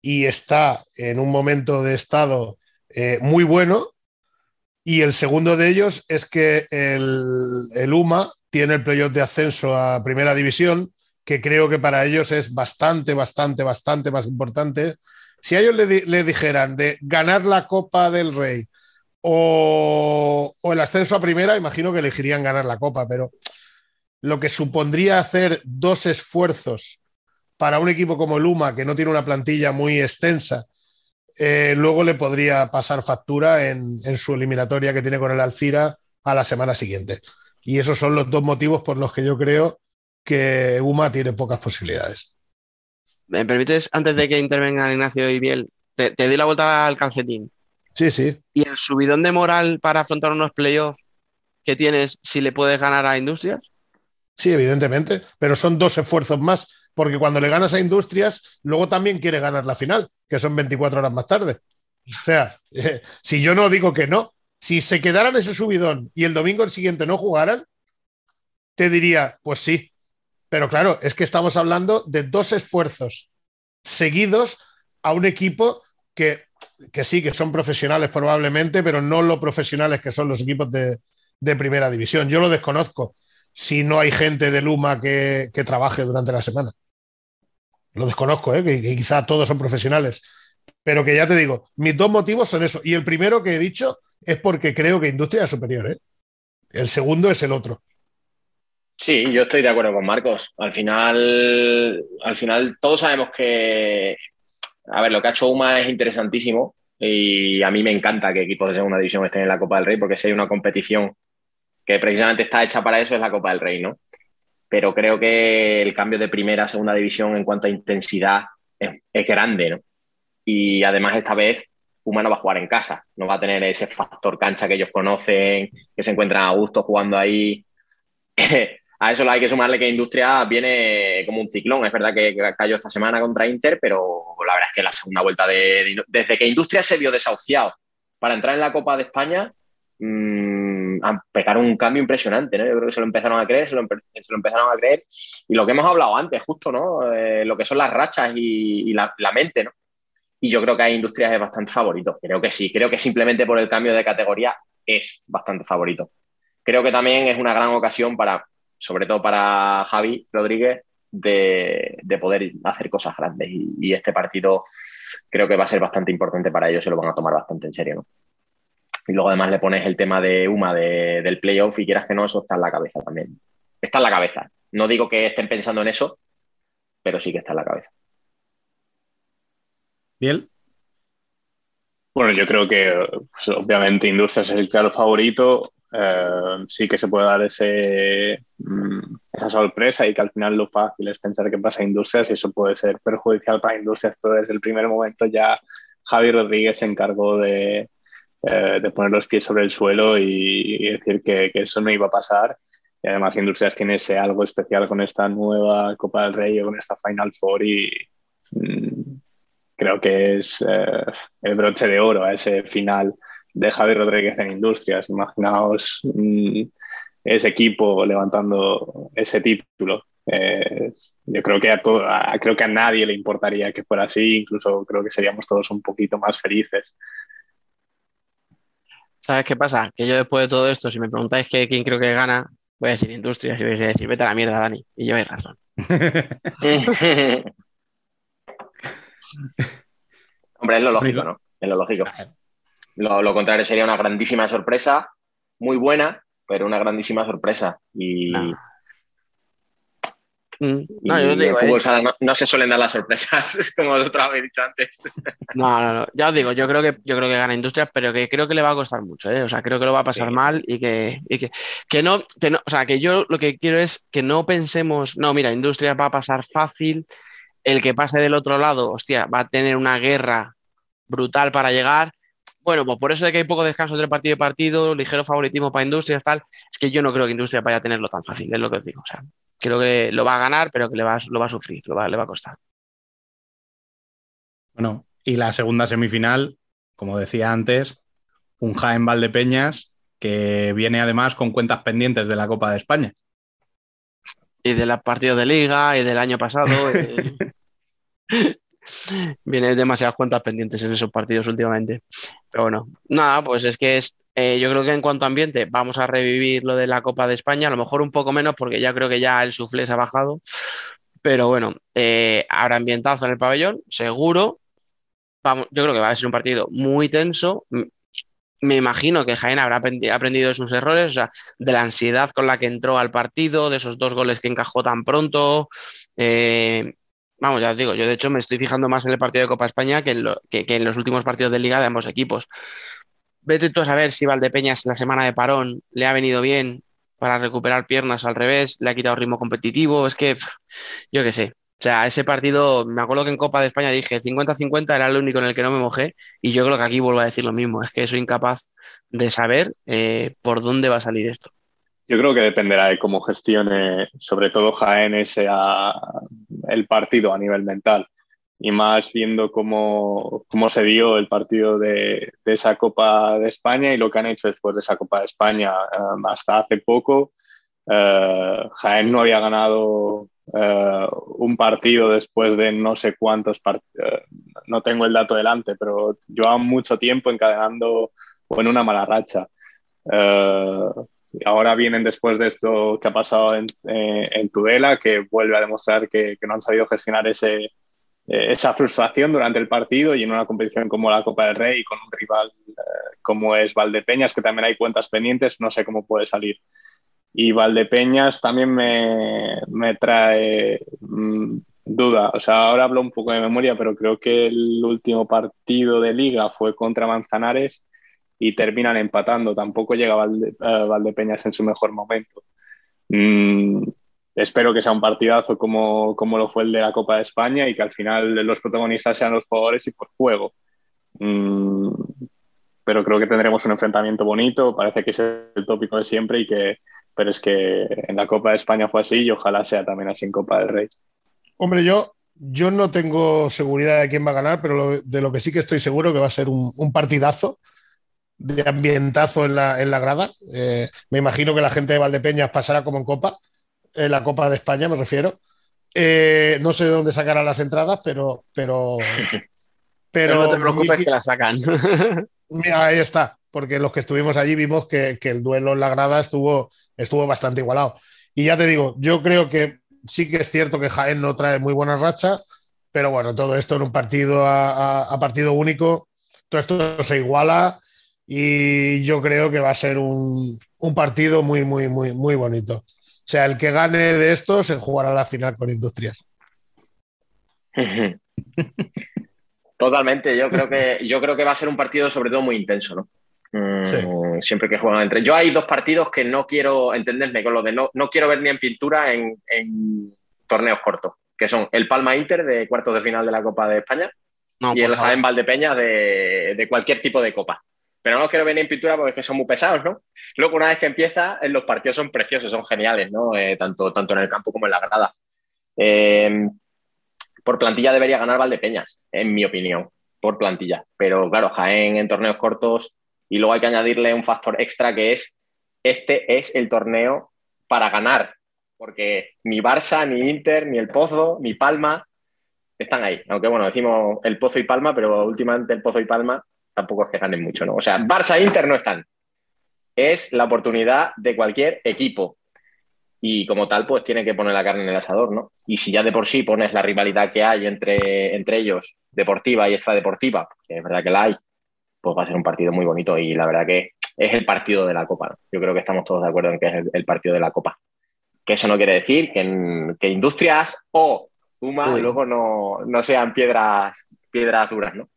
y está en un momento de estado eh, muy bueno. Y el segundo de ellos es que el, el UMA tiene el playoff de ascenso a primera división, que creo que para ellos es bastante, bastante, bastante más importante si a ellos le, di- le dijeran de ganar la Copa del Rey o, o el ascenso a primera, imagino que elegirían ganar la Copa, pero lo que supondría hacer dos esfuerzos para un equipo como Luma, que no tiene una plantilla muy extensa, eh, luego le podría pasar factura en, en, su eliminatoria que tiene con el Alcira a la semana siguiente. Y esos son los dos motivos por los que yo creo que UMA tiene pocas posibilidades. ¿Me permites, antes de que intervengan Ignacio y Biel, te, te doy la vuelta al calcetín? Sí, sí. ¿Y el subidón de moral para afrontar unos playoffs que tienes si le puedes ganar a Industrias? Sí, evidentemente, pero son dos esfuerzos más, porque cuando le ganas a Industrias, luego también quiere ganar la final, que son 24 horas más tarde. O sea, eh, si yo no digo que no, si se quedaran ese subidón y el domingo el siguiente no jugaran, te diría, pues sí. Pero claro, es que estamos hablando de dos esfuerzos seguidos a un equipo que, que sí, que son profesionales probablemente, pero no lo profesionales que son los equipos de, de primera división. Yo lo desconozco si no hay gente de Luma que, que trabaje durante la semana. Lo desconozco, ¿eh? que, que, quizá todos son profesionales. Pero que ya te digo, mis dos motivos son eso. Y el primero que he dicho es porque creo que Industria es superior. ¿eh? El segundo es el otro. Sí, yo estoy de acuerdo con Marcos. Al final, al final todos sabemos que, a ver, lo que ha hecho UMA es interesantísimo y a mí me encanta que equipos de segunda división estén en la Copa del Rey porque si hay una competición que precisamente está hecha para eso es la Copa del Rey, ¿no? Pero creo que el cambio de primera a segunda división en cuanto a intensidad es, es grande, ¿no? Y además esta vez Puma no va a jugar en casa, no va a tener ese factor cancha que ellos conocen, que se encuentran a gusto jugando ahí. a eso hay que sumarle que Industria viene como un ciclón. Es verdad que cayó esta semana contra Inter, pero la verdad es que la segunda vuelta de. Desde que Industria se vio desahuciado para entrar en la Copa de España, mmm, a pegar un cambio impresionante, ¿no? Yo creo que se lo empezaron a creer, se lo, empezaron a creer. Y lo que hemos hablado antes, justo, ¿no? Eh, lo que son las rachas y, la, mente, ¿no? Y yo creo que hay Industrias es bastante favorito. Creo que sí. Creo que simplemente por el cambio de categoría es bastante favorito. Creo que también es una gran ocasión para sobre todo para Javi Rodríguez, de, de poder hacer cosas grandes. Y, y, este partido creo que va a ser bastante importante para ellos, se lo van a tomar bastante en serio. ¿no? Y luego además le pones el tema de UMA de, del playoff y quieras que no, eso está en la cabeza también. Está en la cabeza. No digo que estén pensando en eso, pero sí que está en la cabeza. Bien. Bueno, yo creo que pues, obviamente Industrias es el claro favorito. Uh, sí que se puede dar um, esa sorpresa y que al final lo fácil es pensar que pasa a Industrias y eso puede ser perjudicial para Industrias, pero desde el primer momento ya Javi Rodríguez se encargó de, uh, de poner los pies sobre el suelo y, decir que, eso no iba a pasar. Y además Industrias tiene ese algo especial con esta nueva Copa del Rey o con esta Final Four y um, creo que es uh, el broche de oro a ese final de Javi Rodríguez en Industrias. Imaginaos mmm, ese equipo levantando ese título. Eh, yo creo que, a todo, a, creo que a nadie le importaría que fuera así, incluso creo que seríamos todos un poquito más felices. ¿Sabes qué pasa? Que yo después de todo esto, si me preguntáis que, quién creo que gana, voy a decir Industrias y voy a decir, vete a la mierda, Dani. Y lleváis razón. Hombre, es lo lógico, ¿no? Es lo lógico. Lo, lo, contrario sería una grandísima sorpresa, muy buena, pero una grandísima sorpresa. Y, no. y no, yo digo, fútbol eh. no, no, se suelen dar las sorpresas, como vosotros habéis dicho antes. No, no, no. Ya os digo, yo creo que yo creo que gana Industrias, pero que creo que le va a costar mucho, ¿eh? O sea, creo que lo va a pasar sí. mal y que, y que, que, no, que no, o sea, que yo lo que quiero es que no pensemos, no, mira, Industrias va a pasar fácil, el que pase del otro lado, hostia, va a tener una guerra brutal para llegar bueno, pues por eso de que hay poco descanso entre partido y partido, ligero favoritismo para Industrias, tal, es que yo no creo que Industrias vaya a tenerlo tan fácil, es lo que os digo. O sea, creo que lo va a ganar, pero que le va, lo va a sufrir, lo va, le va a costar. Bueno, y la segunda semifinal, como decía antes, un Jaén Valdepeñas que viene además con cuentas pendientes de la Copa de España. Y de los partidos de liga y del año pasado. y... Viene demasiadas cuentas pendientes en esos partidos últimamente. Pero bueno, nada, pues es que es, eh, yo creo que en cuanto a ambiente vamos a revivir lo de la Copa de España, a lo mejor un poco menos porque ya creo que ya el suflé se ha bajado. Pero bueno, eh, habrá ambientazo en el pabellón, seguro. Vamos, yo creo que va a ser un partido muy tenso. me imagino que Jaén habrá aprendido de sus errores, o sea, de la ansiedad con la que entró al partido, de esos dos goles que encajó tan pronto. Eh, vamos, ya os digo, yo de hecho me estoy fijando más en el partido de Copa España que en, los últimos partidos de liga de ambos equipos. Vete tú a saber si Valdepeñas la semana de parón le ha venido bien para recuperar piernas al revés, le ha quitado ritmo competitivo, es que yo qué sé. O sea, ese partido, me acuerdo que en Copa de España dije 50-50 era el único en el que no me mojé y yo creo que aquí vuelvo a decir lo mismo, es que soy incapaz de saber eh, por dónde va a salir esto. Yo creo que dependerá de cómo gestione, sobre todo Jaén, ese, el partido a nivel mental. Y más viendo cómo, cómo se dio el partido de, de, esa Copa de España y lo que han hecho después de esa Copa de España. Um, hasta hace poco, uh, Jaén no había ganado uh, un partido después de no sé cuántos partidos. No tengo el dato delante, pero llevaban mucho tiempo encadenando o en una mala racha. Uh, ahora vienen después de esto que ha pasado en, eh, en Tudela, que vuelve a demostrar que, que no han sabido gestionar ese, eh, esa frustración durante el partido y en una competición como la Copa del Rey con un rival eh, como es Valdepeñas, que también hay cuentas pendientes, no sé cómo puede salir. Y Valdepeñas también me, me trae mmm, duda. O sea, ahora hablo un poco de memoria, pero creo que el último partido de liga fue contra Manzanares y terminan empatando. Tampoco llega uh, Valdepeñas en su mejor momento. Mm, espero que sea un partidazo como, como lo fue el de la Copa de España y que al final los protagonistas sean los jugadores y por juego. Mm, pero creo que tendremos un enfrentamiento bonito. Parece que es el tópico de siempre y que pero es que en la Copa de España fue así y ojalá sea también así en Copa del Rey. Hombre, yo, yo no tengo seguridad de quién va a ganar, pero de lo que sí que estoy seguro que va a ser un partidazo de ambientazo en la, en la grada. Eh, me imagino que la gente de Valdepeñas pasará como en Copa, en la Copa de España me refiero. Eh, no sé de dónde sacarán las entradas, pero. Pero, pero, pero no te preocupes que las sacan. Mira, ahí está, porque los que estuvimos allí vimos que, que, el duelo en la grada estuvo, estuvo bastante igualado. Y ya te digo, yo creo que sí que es cierto que Jaén no trae muy buena racha, pero bueno, todo esto en un partido a, a, a partido único, todo esto se iguala y yo creo que va a ser un, un, partido muy, muy, muy, muy bonito. O sea, el que gane de esto se jugará la final con Industrias. Totalmente, yo creo que yo creo que va a ser un partido sobre todo muy intenso, ¿no? Mm, sí. Siempre que juegan entre. Yo hay dos partidos que no quiero entenderme con lo de no, no quiero ver ni en pintura en, en, torneos cortos, que son el Palma Inter de cuartos de final de la Copa de España no, y el Jaén Valdepeña de, de cualquier tipo de copa pero no los quiero ver en pintura porque es que son muy pesados, ¿no? Luego, una vez que empieza, los partidos son preciosos, son geniales, ¿no? Eh, tanto, tanto en el campo como en la grada. Eh, por plantilla debería ganar Valdepeñas, en mi opinión, por plantilla. Pero claro, Jaén en torneos cortos y luego hay que añadirle un factor extra que es, este es el torneo para ganar, porque ni Barça, ni Inter, ni el Pozo, ni Palma están ahí. Aunque bueno, decimos el Pozo y Palma, pero últimamente el Pozo y Palma tampoco es que ganen mucho, ¿no? O sea, Barça e Inter no están. Es la oportunidad de cualquier equipo. Y como tal, pues tiene que poner la carne en el asador, ¿no? Y si ya de por sí pones la rivalidad que hay entre, entre ellos, deportiva y extradeportiva, que es verdad que la hay, pues va a ser un partido muy bonito y la verdad que es el partido de la Copa. ¿no? Yo creo que estamos todos de acuerdo en que es el, el partido de la Copa. Que eso no quiere decir que, en, que Industrias o Zuma luego no, no sean piedras, piedras duras, ¿no?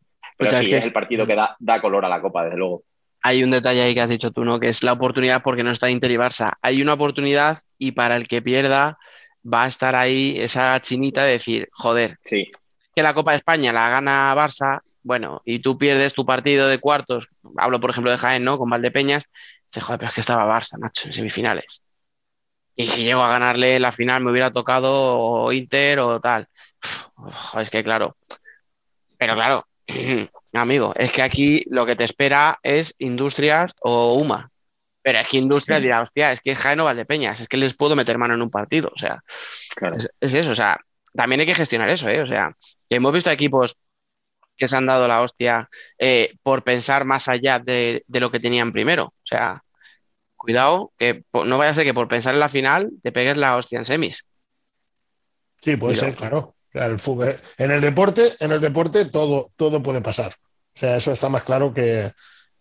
Pero sí, es el partido que da, da, color a la Copa, desde luego. Hay un detalle ahí que has dicho tú, ¿no? Que es la oportunidad porque no está Inter y Barça. Hay una oportunidad y para el que pierda va a estar ahí esa chinita de decir, joder, sí. que la Copa de España la gana Barça, bueno, y tú pierdes tu partido de cuartos, hablo por ejemplo de Jaén, ¿no? Con Valdepeñas, dices, joder, pero es que estaba Barça, macho, en semifinales. Y si llego a ganarle la final me hubiera tocado Inter o tal. Uf, es que claro. Pero claro, Amigo, es que aquí lo que te espera es Industrias o UMA. Pero es que Industrias sí. dirá, hostia, es que Jaén o Valdepeñas, es que les puedo meter mano en un partido. O sea, claro. es, es, eso. O sea, también hay que gestionar eso, ¿eh? O sea, que hemos visto equipos que se han dado la hostia eh, por pensar más allá de, de, lo que tenían primero. O sea, cuidado, que no vaya a ser que por pensar en la final te pegues la hostia en semis. Sí, puede ser, claro. El fútbol. En el deporte, en el deporte todo, todo puede pasar. O sea, eso está más claro que,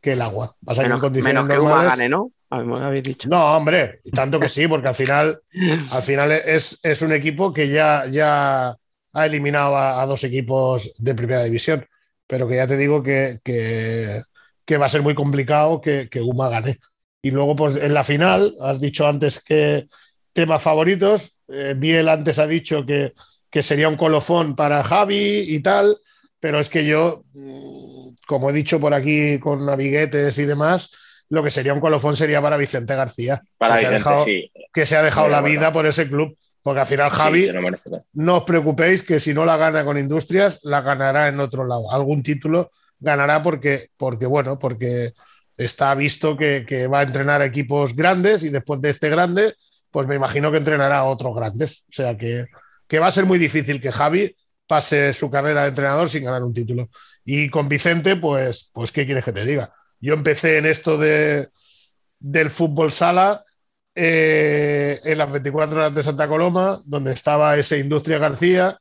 que el agua. Pasa que en Menos, condiciones menos que Uma normales- gane, ¿no? Habéis dicho. No, hombre, tanto que sí, porque al final, al final es, es un equipo que ya, ya ha eliminado a, a dos equipos de primera división, pero que ya te digo que, que- que va a ser muy complicado que, que Uma gane. Y luego, pues en la final, has dicho antes que temas favoritos, eh, Biel antes ha dicho que, que sería un colofón para Javi y tal, pero es que yo, mm, como he dicho por aquí con naviguetes y demás, lo que sería un colofón sería para Vicente García, Para que, se ha dejado, sí. que se ha dejado la vida por ese club, porque al final Javi, Sí, no os preocupéis que si no la gana con Industrias, la ganará en otro lado. Algún título ganará porque, porque bueno, porque está visto que, que va a entrenar equipos grandes y después de este grande, pues me imagino que entrenará a otros grandes. O sea que, que va a ser muy difícil que Javi pase su carrera de entrenador sin ganar un título. Y con Vicente, pues, pues ¿qué quieres que te diga? Yo empecé en esto de, del fútbol sala eh, en las 24 horas de Santa Coloma, donde estaba ese Industria García,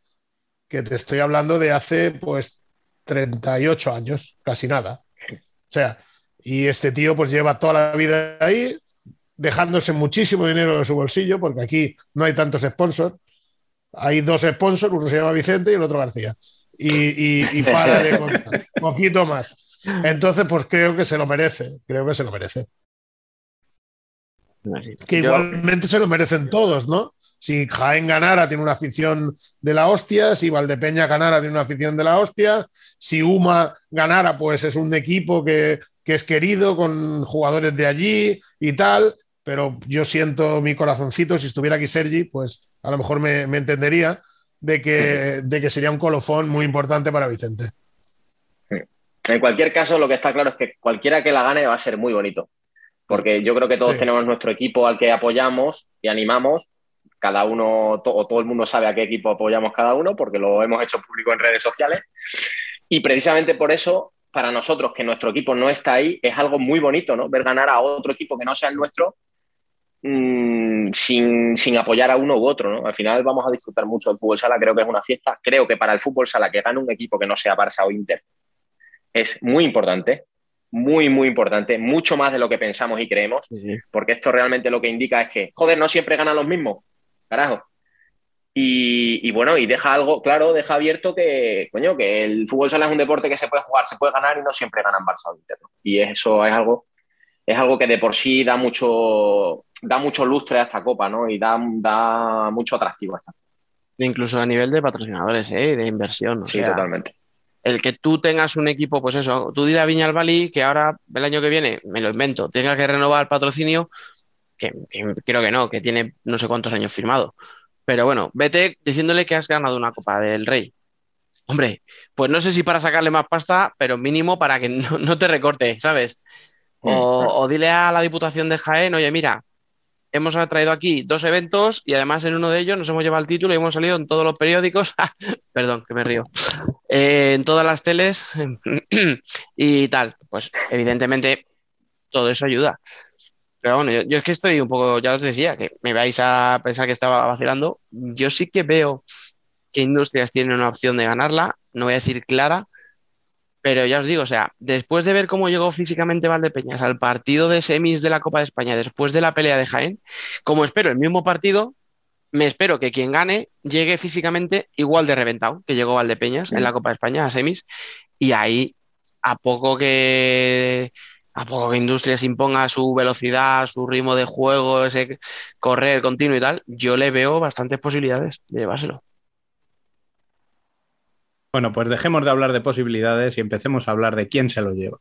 que te estoy hablando de hace pues 38 años, casi nada. O sea, y este tío pues lleva toda la vida ahí, dejándose muchísimo dinero de su bolsillo, porque aquí no hay tantos sponsors. Hay dos sponsors, uno se llama Vicente y el otro García. Y, y- y para de contar, poquito más. Entonces, pues creo que se lo merece, creo que se lo merece. Que igualmente se lo merecen todos, ¿no? Si Jaén ganara, tiene una afición de la hostia. Si Valdepeña ganara, tiene una afición de la hostia. Si Uma ganara, pues es un equipo que, que es querido con jugadores de allí y tal. Pero yo siento mi corazoncito, si estuviera aquí Sergi, pues a lo mejor me, me entendería de que, de que sería un colofón muy importante para Vicente. En cualquier caso, lo que está claro es que cualquiera que la gane va a ser muy bonito. Porque yo creo que todos Sí. tenemos nuestro equipo al que apoyamos y animamos. Cada uno, to- o todo el mundo sabe a qué equipo apoyamos cada uno, porque lo hemos hecho público en redes sociales. Y precisamente por eso, para nosotros, que nuestro equipo no está ahí, es algo muy bonito, ¿no? Ver ganar a otro equipo que no sea el nuestro mm, sin, sin apoyar a uno u otro, ¿no? Al final vamos a disfrutar mucho del fútbol sala, creo que es una fiesta. Creo que para el fútbol sala que gane un equipo que no sea Barça o Inter es muy importante, muy, muy importante, mucho más de lo que pensamos y creemos, Sí, sí. porque esto realmente lo que indica es que, joder, no siempre ganan los mismos, carajo. Y, y bueno, y deja algo, claro, deja abierto que, coño, que el fútbol sala es un deporte que se puede jugar, se puede ganar y no siempre ganan Barça o Inter. ¿no? Y eso es algo, es algo que de por sí da mucho, da mucho lustre a esta copa, ¿no? Y da, da mucho atractivo a esta. Incluso a nivel de patrocinadores, ¿eh? de inversión. o Sí, sea, totalmente. el que tú tengas un equipo, pues eso, tú dile a Viña al Bali que ahora, el año que viene, me lo invento, tenga que renovar el patrocinio, que, que creo que no, que tiene no sé cuántos años firmado. Pero bueno, vete diciéndole que has ganado una Copa del Rey. Hombre, pues no sé si para sacarle más pasta, pero mínimo para que no, no te recorte, ¿sabes? O, o dile a la Diputación de Jaén, oye, mira, hemos traído aquí dos eventos y además en uno de ellos nos hemos llevado el título y hemos salido en todos los periódicos. Perdón, que me río. Eh, en todas las teles y tal. Pues evidentemente todo eso ayuda. Pero bueno, yo, yo es que estoy un poco, ya os decía, que me vais a pensar que estaba vacilando. Yo sí que veo que Industrias tiene una opción de ganarla, no voy a decir clara, pero ya os digo, o sea, después de ver cómo llegó físicamente Valdepeñas al partido de semis de la Copa de España, después de la pelea de Jaén, como espero el mismo partido, me espero que quien gane llegue físicamente igual de reventado que llegó Valdepeñas en la Copa de España a semis, y ahí a poco que a poco que Industrias imponga su velocidad, su ritmo de juego, ese correr continuo y tal, yo le veo bastantes posibilidades de llevárselo. Bueno, pues dejemos de hablar de posibilidades y empecemos a hablar de quién se lo lleva.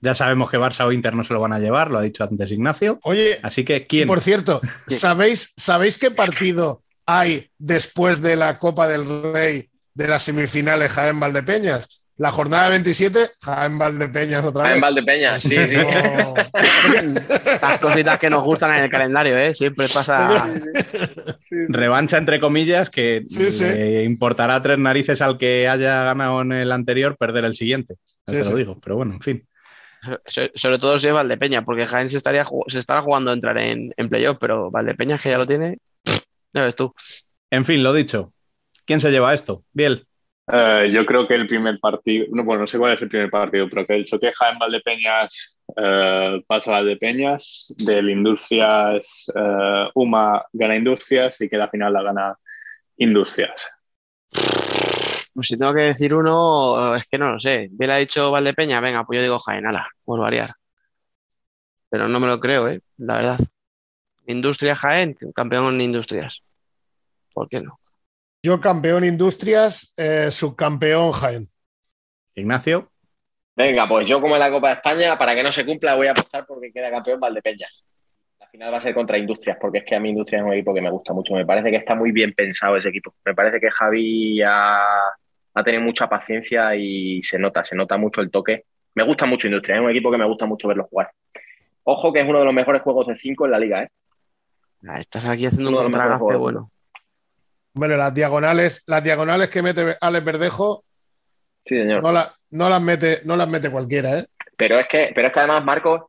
Ya sabemos que Barça o Inter no se lo van a llevar, lo ha dicho antes Ignacio. Oye, Así que, ¿quién? por cierto, ¿sabéis, ¿sabéis qué partido hay después de la Copa del Rey de las semifinales Jaén Valdepeñas? La jornada 27, Jaén Valdepeñas otra Ah, vez. en Valdepeñas, sí, sí. No. Las cositas que nos gustan en el calendario, ¿eh? Siempre pasa. Revancha entre comillas que Sí, sí. le importará tres narices al que haya ganado en el anterior perder el siguiente. Te sí. lo digo, pero bueno, en fin. So- Sobre todo si es Valdepeña, porque Jaén se, estaría, ju- se estará jugando a entrar en, en playoff, pero Valdepeña que ya lo tiene, ya ves tú. En fin, lo dicho. ¿Quién se lleva esto? Biel. Eh, yo creo que el primer partido, no, bueno, no sé cuál es el primer partido, pero que el choque en Valdepeñas eh, pasa a Valdepeñas, del Industrias, eh, UMA gana Industrias y que la final la gana Industrias. Pues si tengo que decir uno, es que no lo sé. Bien ha dicho Valdepeña, venga, pues yo digo Jaén, ala, por variar. Pero no me lo creo, ¿eh? La verdad. Industria Jaén, campeón en Industrias. ¿Por qué no? Yo campeón Industrias, eh, subcampeón Jaén. Ignacio. Venga, pues yo como en la Copa de España, para que no se cumpla, voy a apostar porque queda campeón Valdepeñas. La final va a ser contra Industrias, porque es que a mí Industrias es un equipo que me gusta mucho. Me parece que está muy bien pensado ese equipo. Me parece que Javi ha, ha tenido mucha paciencia y se nota, se nota mucho el toque. Me gusta mucho Industrias, es un equipo que me gusta mucho verlo jugar. Ojo que es uno de los mejores juegos de 5 en la liga, ¿eh? Ah, Estás aquí haciendo Uno un de los mejores contragafe juegos. bueno. Bueno, las diagonales, las diagonales que mete Alex Verdejo Sí, señor. no, la- no las mete, no las mete cualquiera, ¿eh? Pero es que, pero es que además, Marcos,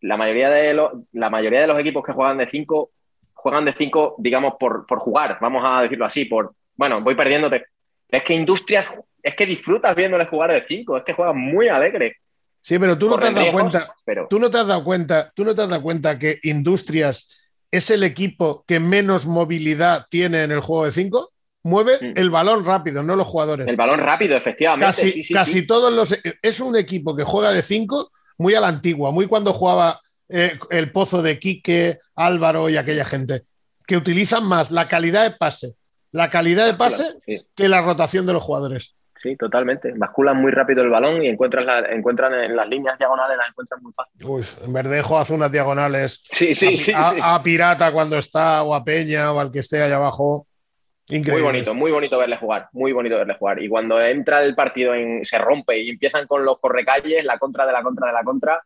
la mayoría de los, la mayoría de los equipos que juegan de 5 juegan de 5, digamos, por, por jugar, vamos a decirlo así, por bueno, voy perdiéndote. Es que Industrias, es que disfrutas viéndole jugar de 5, es que juegan muy alegre. Sí, pero tú no te has dado cuenta, pero tú no te has dado cuenta, tú no te has dado cuenta que Industrias es el equipo que menos movilidad tiene en el juego de 5. Mueve el balón rápido, no los jugadores. el balón rápido, efectivamente. casi sí, sí, casi todos los. Es un equipo que juega de 5 muy a la antigua, muy cuando jugaba eh, el pozo de Quique, Álvaro y aquella gente, que utilizan más la calidad de pase, la calidad de pase que la rotación de los jugadores. Sí, totalmente. Basculan muy rápido el balón y encuentras la- encuentran en las líneas diagonales, las encuentran muy fácil. Uy, Verdejo hace unas diagonales Sí, sí, a, sí. a- sí. a Pirata cuando está, o a Peña, o al que esté allá abajo. Increíble. Muy bonito, muy bonito verle jugar, muy bonito verle jugar. Y cuando entra el partido, en, se rompe y empiezan con los correcalles, la contra de la contra de la contra,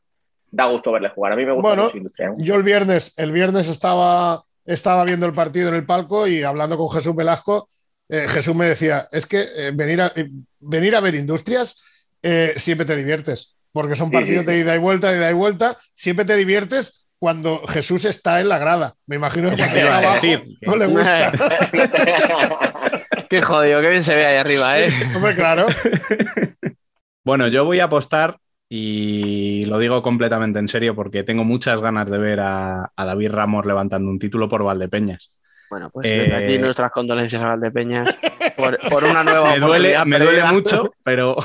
da gusto verle jugar. A mí me gusta Bueno, mucho Industria. ¿eh? Yo el viernes, el viernes estaba, estaba viendo el partido en el palco y hablando con Jesús Velasco, eh, Jesús me decía, es que eh, venir, a, eh, venir a ver industrias eh, siempre te diviertes, porque son Sí, partidos sí, sí. de ida y vuelta, de ida y vuelta, siempre te diviertes cuando Jesús está en la grada. Me imagino que cuando está abajo decir. no le gusta. Qué jodido, qué bien se ve ahí arriba, ¿eh? Hombre, claro. Bueno, yo voy a apostar y lo digo completamente en serio porque tengo muchas ganas de ver a, a David Ramos levantando un título por Valdepeñas. Bueno, pues desde Eh, aquí nuestras condolencias a Valdepeñas por, por una nueva Me duele, me duele mucho, pero,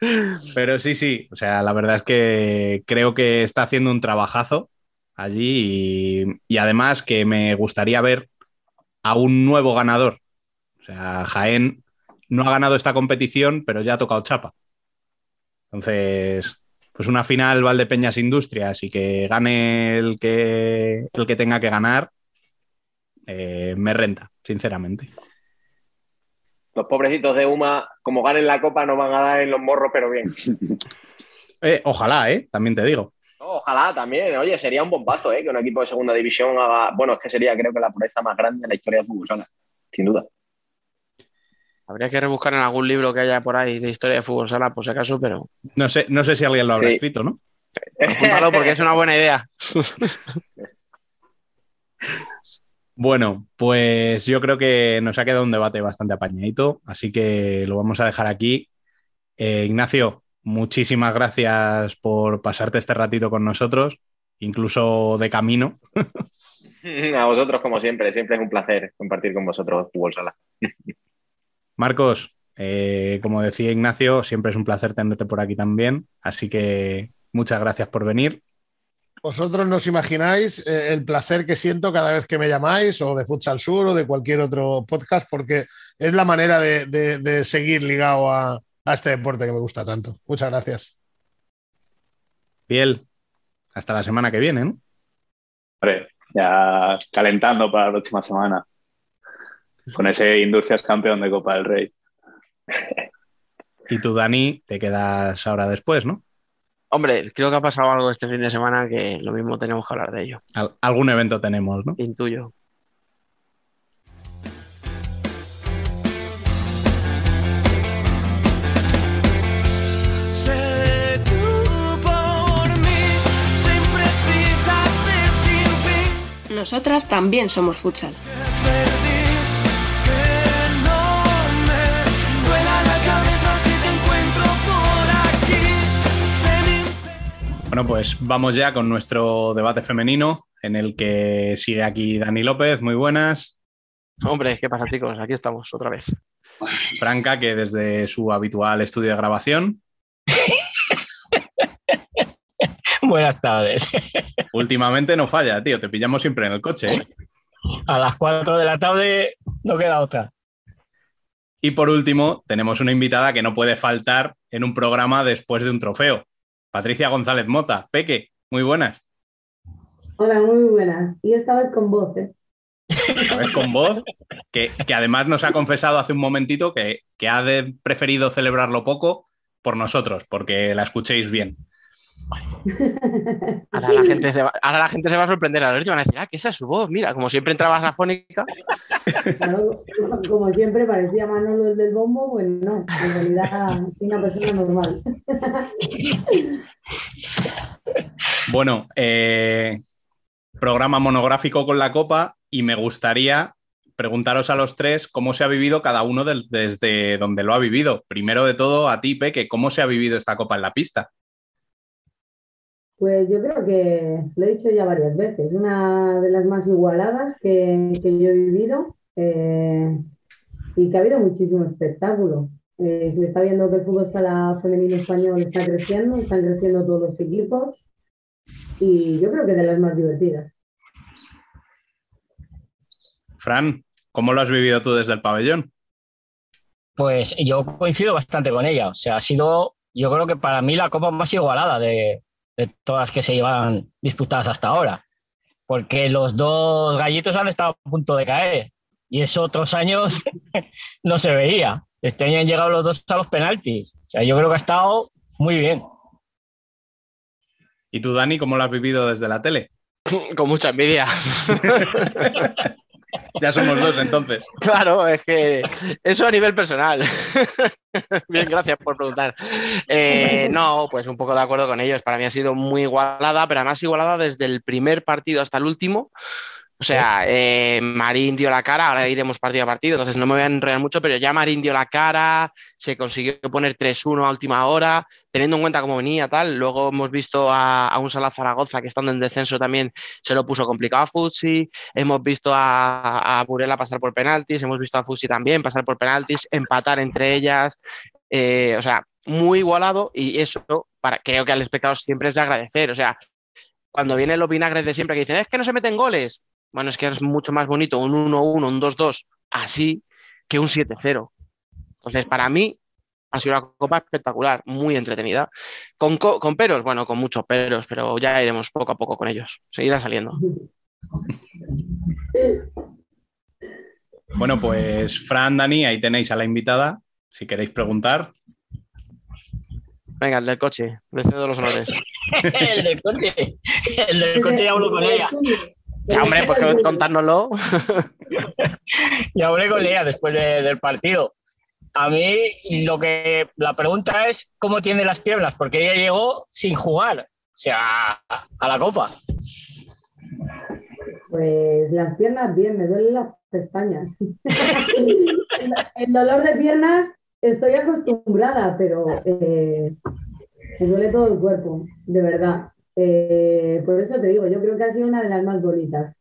pero sí, sí. O sea, la verdad es que creo que está haciendo un trabajazo allí y, y además que me gustaría ver a un nuevo ganador. O sea, Jaén no ha ganado esta competición, pero ya ha tocado chapa. Entonces, pues una final Valdepeñas Industrias y que gane el que, el que tenga que ganar, eh, me renta, sinceramente. Los pobrecitos de Uma, como ganen la copa, no van a dar en los morros, pero bien. Eh, ojalá, ¿eh? También te digo. No, ojalá también. Oye, sería un bombazo, ¿eh? Que un equipo de segunda división haga. Bueno, es que sería, creo que, la proeza más grande de la historia del fútbol sala, sin duda. Habría que rebuscar en algún libro que haya por ahí de historia de fútbol sala, por si acaso, pero No sé, no sé si alguien lo habrá Sí. escrito, ¿no? apúntalo porque es una buena idea. Bueno, pues yo creo que nos ha quedado un debate bastante apañadito, así que lo vamos a dejar aquí. Eh, Ignacio, muchísimas gracias por pasarte este ratito con nosotros, incluso de camino. A vosotros, como siempre, siempre es un placer compartir con vosotros fútbol sala. Marcos, eh, como decía Ignacio, siempre es un placer tenerte por aquí también, así que muchas gracias por venir. Vosotros no os imagináis eh, el placer que siento cada vez que me llamáis, o de Futsal Sur o de cualquier otro podcast, porque es la manera de, de- de seguir ligado a, a este deporte que me gusta tanto. Muchas gracias. Fiel, hasta la semana que viene, ¿no? Hombre, ya calentando para la próxima semana. Con ese Industrias campeón de Copa del Rey. Y tú, Dani, te quedas ahora después, ¿no? Hombre, creo que ha pasado algo este fin de semana que lo mismo tenemos que hablar de ello. Al- algún evento tenemos, ¿no? Intuyo. Nosotras también somos futsal. Bueno, pues vamos ya con nuestro debate femenino, en el que sigue aquí Dani López. Muy buenas. Hombre, ¿qué pasa, chicos? Aquí estamos otra vez. Franca, que desde su habitual estudio de grabación. Buenas tardes. Últimamente no falla, tío. Te pillamos siempre en el coche. ¿eh? A las 4 de la tarde no queda otra. Y por último, tenemos una invitada que no puede faltar en un programa después de un trofeo. Patricia González Mota. Peque, muy buenas. Hola, muy buenas. Y esta vez con voz, ¿eh? Esta vez con voz, que, que además nos ha confesado hace un momentito que, que ha de- preferido celebrarlo poco por nosotros, porque la escuchéis bien. Ahora la gente se va, ahora la, gente se va a sorprender a ver y van a decir, ah, que esa es su voz. Mira, como siempre entrabas a fónica. Claro, como siempre parecía Manolo el del bombo, pues no, en realidad soy una persona normal. Bueno, eh, programa monográfico con la Copa y me gustaría preguntaros a los tres cómo se ha vivido cada uno del- desde donde lo ha vivido. Primero de todo, a ti, Peque, ¿cómo se ha vivido esta Copa en la pista? Pues yo creo que lo he dicho ya varias veces, una de las más igualadas que, que yo he vivido eh, y que ha habido muchísimo espectáculo. Eh, se está viendo que el fútbol sala femenino español está creciendo, están creciendo todos los equipos y yo creo que de las más divertidas. Fran, ¿cómo lo has vivido tú desde el pabellón? Pues yo coincido bastante con ella. O sea, ha sido, yo creo que para mí la copa más igualada de, de todas las que se llevan disputadas hasta ahora. Porque los dos gallitos han estado a punto de caer. Y eso otros años no se veía. Este año han llegado los dos a los penaltis. O sea, yo creo que ha estado muy bien. ¿Y tú, Dani, cómo lo has vivido desde la tele? Con mucha envidia. Ya somos dos entonces. Claro, es que eso a nivel personal. Bien, gracias por preguntar. Eh, no, pues un poco de acuerdo con ellos. Para mí ha sido muy igualada, pero además igualada desde el primer partido hasta el último. O sea, eh, Marín dio la cara, ahora iremos partido a partido, entonces no me voy a enredar mucho, pero ya Marín dio la cara, se consiguió poner 3-1 a última hora, teniendo en cuenta cómo venía tal. Luego hemos visto a, a un Sala Zaragoza que estando en descenso también se lo puso complicado a Futsi, hemos visto a, a Burela pasar por penaltis, hemos visto a Futsi también pasar por penaltis, empatar entre ellas, eh, o sea, muy igualado y eso para, creo que al espectador siempre es de agradecer, o sea, cuando vienen los vinagres de siempre que dicen, es que no se meten goles, bueno, es que es mucho más bonito un 1-1, un 2-2, así que un 7-0. Entonces, para mí, ha sido una copa espectacular, muy entretenida. Con, co- con peros, bueno, con muchos peros, pero ya iremos poco a poco con ellos. Seguirá saliendo. Bueno, pues Fran, Dani, ahí tenéis a la invitada. Si queréis preguntar. Venga, el del coche, le cedo los honores. el del coche. El del coche ya habló con ella. Ya, hombre, pues que contárnoslo. Ya hablé con ella después de- del partido. A mí lo que la pregunta es cómo tiene las piernas, porque ella llegó sin jugar, o sea, a, a la copa. Pues las piernas bien, me duelen las pestañas. el, el dolor de piernas estoy acostumbrada, pero eh, me duele todo el cuerpo, de verdad. Eh, por eso te digo, yo creo que ha sido una de las más bonitas.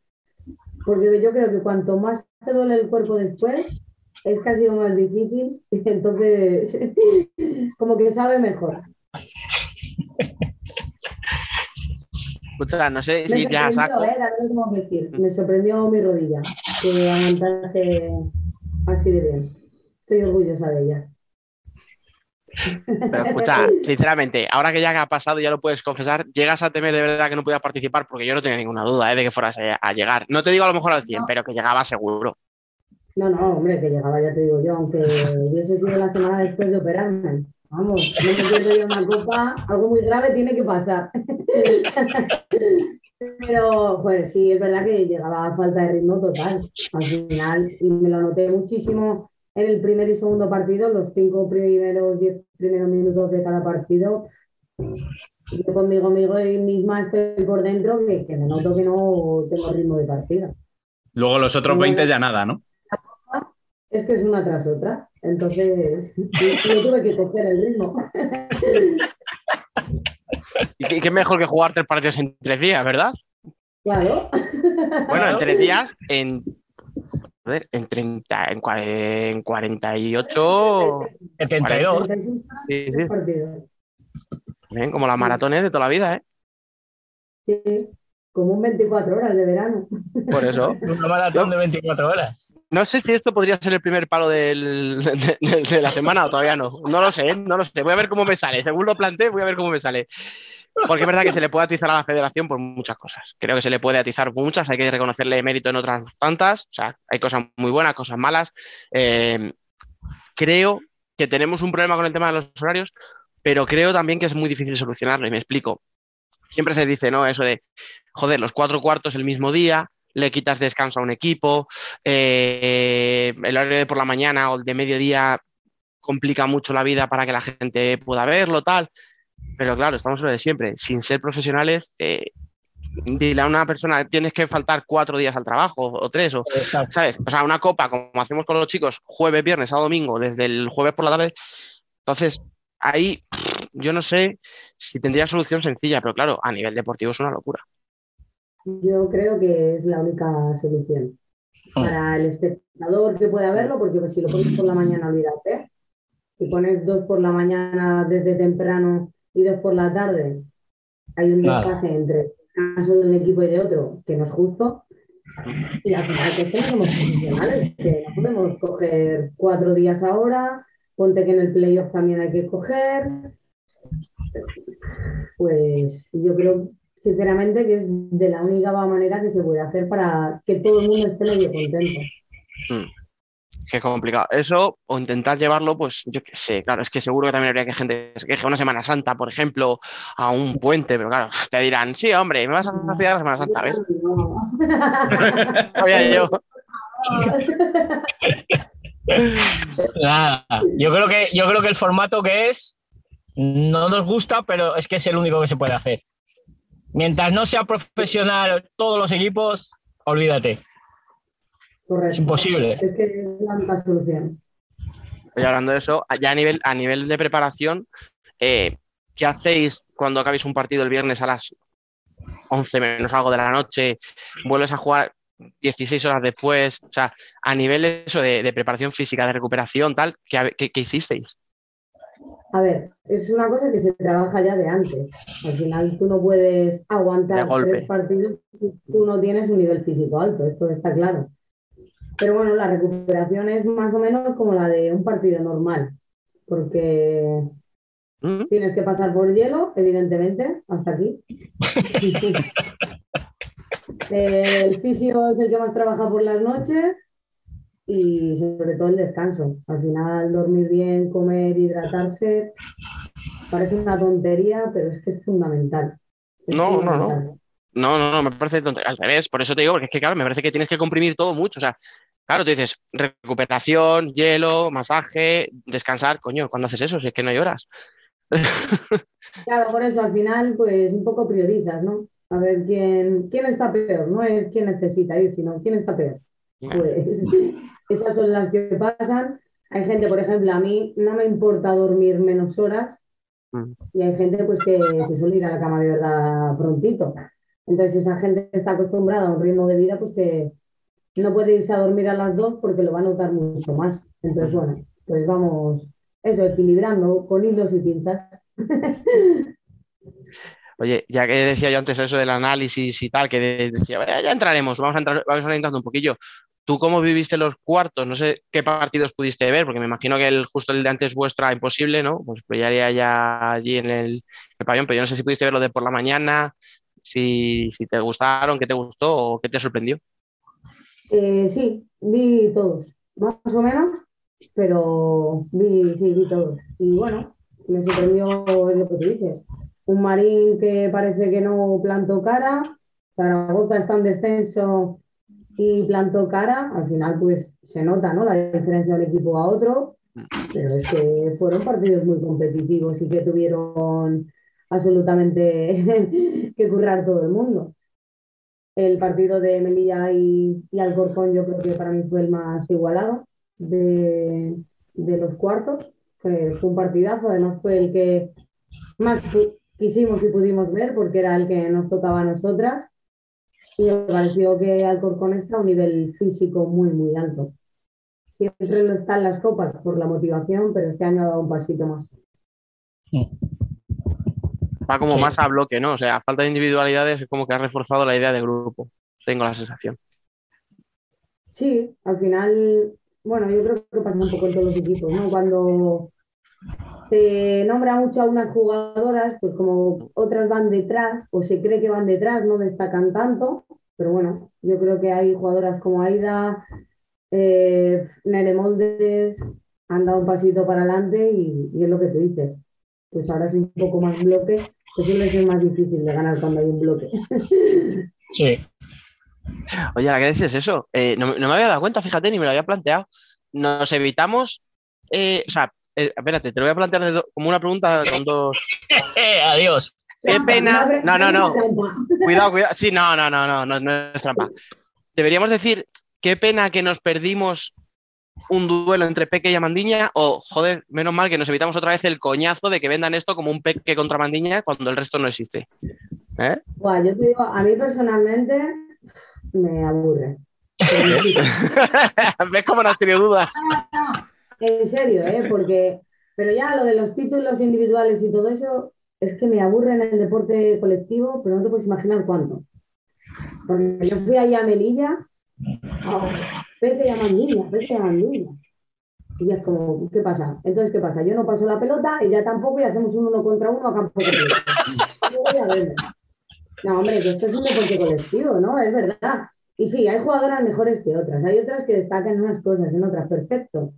Porque yo creo que cuanto más te duele el cuerpo después, es que ha sido más difícil. Entonces, como que sabe mejor. Escucha, no sé Me si ya sorprendió, saco. eh, la verdad tengo que decir. Me sorprendió mi rodilla que aguantase así de bien. Estoy orgullosa de ella. Pero escucha, sinceramente, ahora que ya ha pasado, ya lo puedes confesar, llegas a temer de verdad que no podías participar porque yo no tenía ninguna duda eh, de que fueras a, llegar. No te digo a lo mejor al 100, pero que llegaba seguro. No, no, hombre, que llegaba, ya te digo yo, aunque hubiese sido la semana después de operarme. Vamos, no me pierdo yo una copa, algo muy grave tiene que pasar. Pero, pues sí, es verdad que llegaba a falta de ritmo total al final y me lo noté muchísimo en el primer y segundo partido, los cinco primeros, diez primeros minutos de cada partido. Yo conmigo, conmigo y misma estoy por dentro que, que me noto que no tengo ritmo de partida. Luego los otros 20 ya nada, ¿no? Es que es una tras otra. Entonces, yo tuve que coger el ritmo. Y qué, qué mejor que jugar tres partidos en tres días, ¿verdad? Claro. Bueno, en tres días, en, joder, en 30, en, cua- en 48, 72. 36 sí, sí, bien, como las maratones de toda la vida, ¿eh? Sí, como un 24 horas de verano. Por eso. Una maratón de 24 horas. No sé si esto podría ser el primer palo del- de, de- de la semana o todavía no. No lo sé, no lo sé. Voy a ver cómo me sale. Según lo planteé, voy a ver cómo me sale. Porque es verdad que se le puede atizar a la federación por muchas cosas. Creo que se le puede atizar por muchas, hay que reconocerle mérito en otras tantas. O sea, hay cosas muy buenas, cosas malas. Eh, creo que tenemos un problema con el tema de los horarios, pero creo también que es muy difícil solucionarlo. Y me explico. Siempre se dice, ¿no? Eso de, joder, los cuatro cuartos el mismo día, le quitas descanso a un equipo, eh, el horario de por la mañana o el de mediodía complica mucho la vida para que la gente pueda verlo, tal. Pero claro, estamos en lo de siempre. Sin ser profesionales, eh, dile a una persona, tienes que faltar cuatro días al trabajo o tres, o, Exacto. ¿sabes? O sea, una copa, como hacemos con los chicos, jueves, viernes, sábado, domingo, desde el jueves por la tarde. Entonces, ahí yo no sé si tendría solución sencilla, pero claro, a nivel deportivo es una locura. Yo creo que es la única solución. Para el espectador que pueda verlo, porque pues, si lo pones por la mañana, olvídate. Si pones dos por la mañana desde temprano y dos por la tarde, hay un Claro. desfase entre el caso de un equipo y de otro que no es justo. Y al final que es que no somos profesionales, que no podemos coger cuatro días ahora, ponte que en el playoff también hay que coger. Pues yo creo sinceramente que es de la única manera que se puede hacer para que todo el mundo esté medio contento. Qué complicado. Eso, o intentar llevarlo, pues yo qué sé, claro, es que seguro que también habría que gente que se queje una Semana Santa, por ejemplo, a un puente, pero claro, te dirán, sí, hombre, me vas a fastidiar la Semana Santa, ¿ves? No. Sabía yo. Nada. Yo creo que, yo creo que el formato que es no nos gusta, pero es que es el único que se puede hacer. Mientras no sea profesional todos los equipos, olvídate. Correcto. Es imposible. Es que es la única solución. Y hablando de eso, ya a nivel, a nivel de preparación, eh, ¿qué hacéis cuando acabéis un partido el viernes a las 11 menos algo de la noche? ¿Vuelves a jugar 16 horas después? O sea, a nivel de eso de, de preparación física, de recuperación, tal, ¿qué, qué- qué hicisteis? A ver, es una cosa que se trabaja ya de antes. Al final tú no puedes De aguantar tres partidos si tú no tienes un nivel físico alto, esto está claro. Pero bueno, la recuperación es más o menos como la de un partido normal, porque ¿Mm? tienes que pasar por hielo, evidentemente, hasta aquí. Eh, El fisio es el que más trabaja por las noches y sobre todo el descanso. Al final, dormir bien, comer, hidratarse, parece una tontería, pero es que es fundamental. Es No, no, no. No, no, no, me parece al revés, por eso te digo, porque es que claro, me parece que tienes que comprimir todo mucho. O sea, claro, tú dices recuperación, hielo, masaje, descansar, coño, ¿cuándo haces eso? Si es que no hay horas. Claro, por eso al final, pues un poco priorizas, ¿no? A ver quién, quién está peor, no es quién necesita ir, sino quién está peor. Pues esas son las que pasan. Hay gente, por ejemplo, a mí no me importa dormir menos horas Mm. y hay gente pues que se suele ir a la cama de verdad prontito. Entonces esa gente está acostumbrada a un ritmo de vida pues que no puede irse a dormir a las dos porque lo va a notar mucho más. Entonces, bueno, pues vamos, eso, equilibrando con hilos y pinzas. Oye, ya que decía yo antes eso del análisis y tal, que de- decía, "Vaya, ya entraremos, vamos a entrar, vamos a un poquillo. ¿Tú cómo viviste los cuartos? No sé qué partidos pudiste ver, porque me imagino que el, justo el de antes vuestra imposible, ¿no? Pues pillaría ya allí en el, el pabellón, pero yo no sé si pudiste ver lo de por la mañana, si, si te gustaron, qué te gustó o qué te sorprendió. Eh, sí, vi todos, más o menos, pero vi, sí, vi todos. Y bueno, me sorprendió lo que tú dices. Un Marín que parece que no plantó cara, Zaragoza está en descenso y plantó cara. Al final, pues se nota, ¿no? La diferencia de un equipo a otro, pero es que fueron partidos muy competitivos y que tuvieron absolutamente que currar todo el mundo. El partido de Melilla y, y Alcorcón yo creo que para mí fue el más igualado de, de los cuartos. Fue, fue un partidazo, además fue el que más quisimos y pudimos ver porque era el que nos tocaba a nosotras. Y me pareció que Alcorcón está a un nivel físico muy, muy alto. Siempre no está en las copas por la motivación, pero este año ha dado un pasito más. Va como Sí. más a bloque, ¿no? O sea, a falta de individualidades es como que ha reforzado la idea de grupo. Tengo la sensación. Sí, al final, bueno, yo creo que pasa un poco en todos los equipos, ¿no? Cuando se nombra mucho a unas jugadoras, pues como otras van detrás o se cree que van detrás, no destacan tanto, pero bueno, yo creo que hay jugadoras como Aida, eh, Nere Moldes, han dado un pasito para adelante y, y es lo que tú dices. Pues ahora es un poco más bloque, pues suele ser más difícil de ganar cuando hay un bloque. Sí. Oye, ¿a qué dices eso? Eh, no, no me había dado cuenta, fíjate, ni me lo había planteado. Nos evitamos. eh, o sea, eh, espérate, te lo voy a plantear do- como una pregunta con dos. Adiós. Qué pena. No, no, no. Cuidado, cuidado. Sí, no, no, no, no, no, no es trampa. Deberíamos decir, qué pena que nos perdimos un duelo entre Peque y Amandiña, o joder, menos mal que nos evitamos otra vez el coñazo de que vendan esto como un Peque contra Mandiña cuando el resto no existe. ¿Eh? Buah, yo te digo, a mí personalmente me aburre. ¿Ves cómo no has tenido dudas? En serio, ¿eh? Porque, pero ya lo de los títulos individuales y todo eso, es que me aburre en el deporte colectivo, pero no te puedes imaginar cuánto. Porque yo fui ahí a Melilla, oh, vete a Mandilla, vete a Mandilla. Y ya es como, ¿qué pasa? Entonces, ¿qué pasa? Yo no paso la pelota, ella tampoco, y hacemos un uno contra uno a campo verlo. No, hombre, que esto es un deporte colectivo, ¿no? Es verdad. Y sí, hay jugadoras mejores que otras. Hay otras que destacan unas cosas, en otras, perfecto.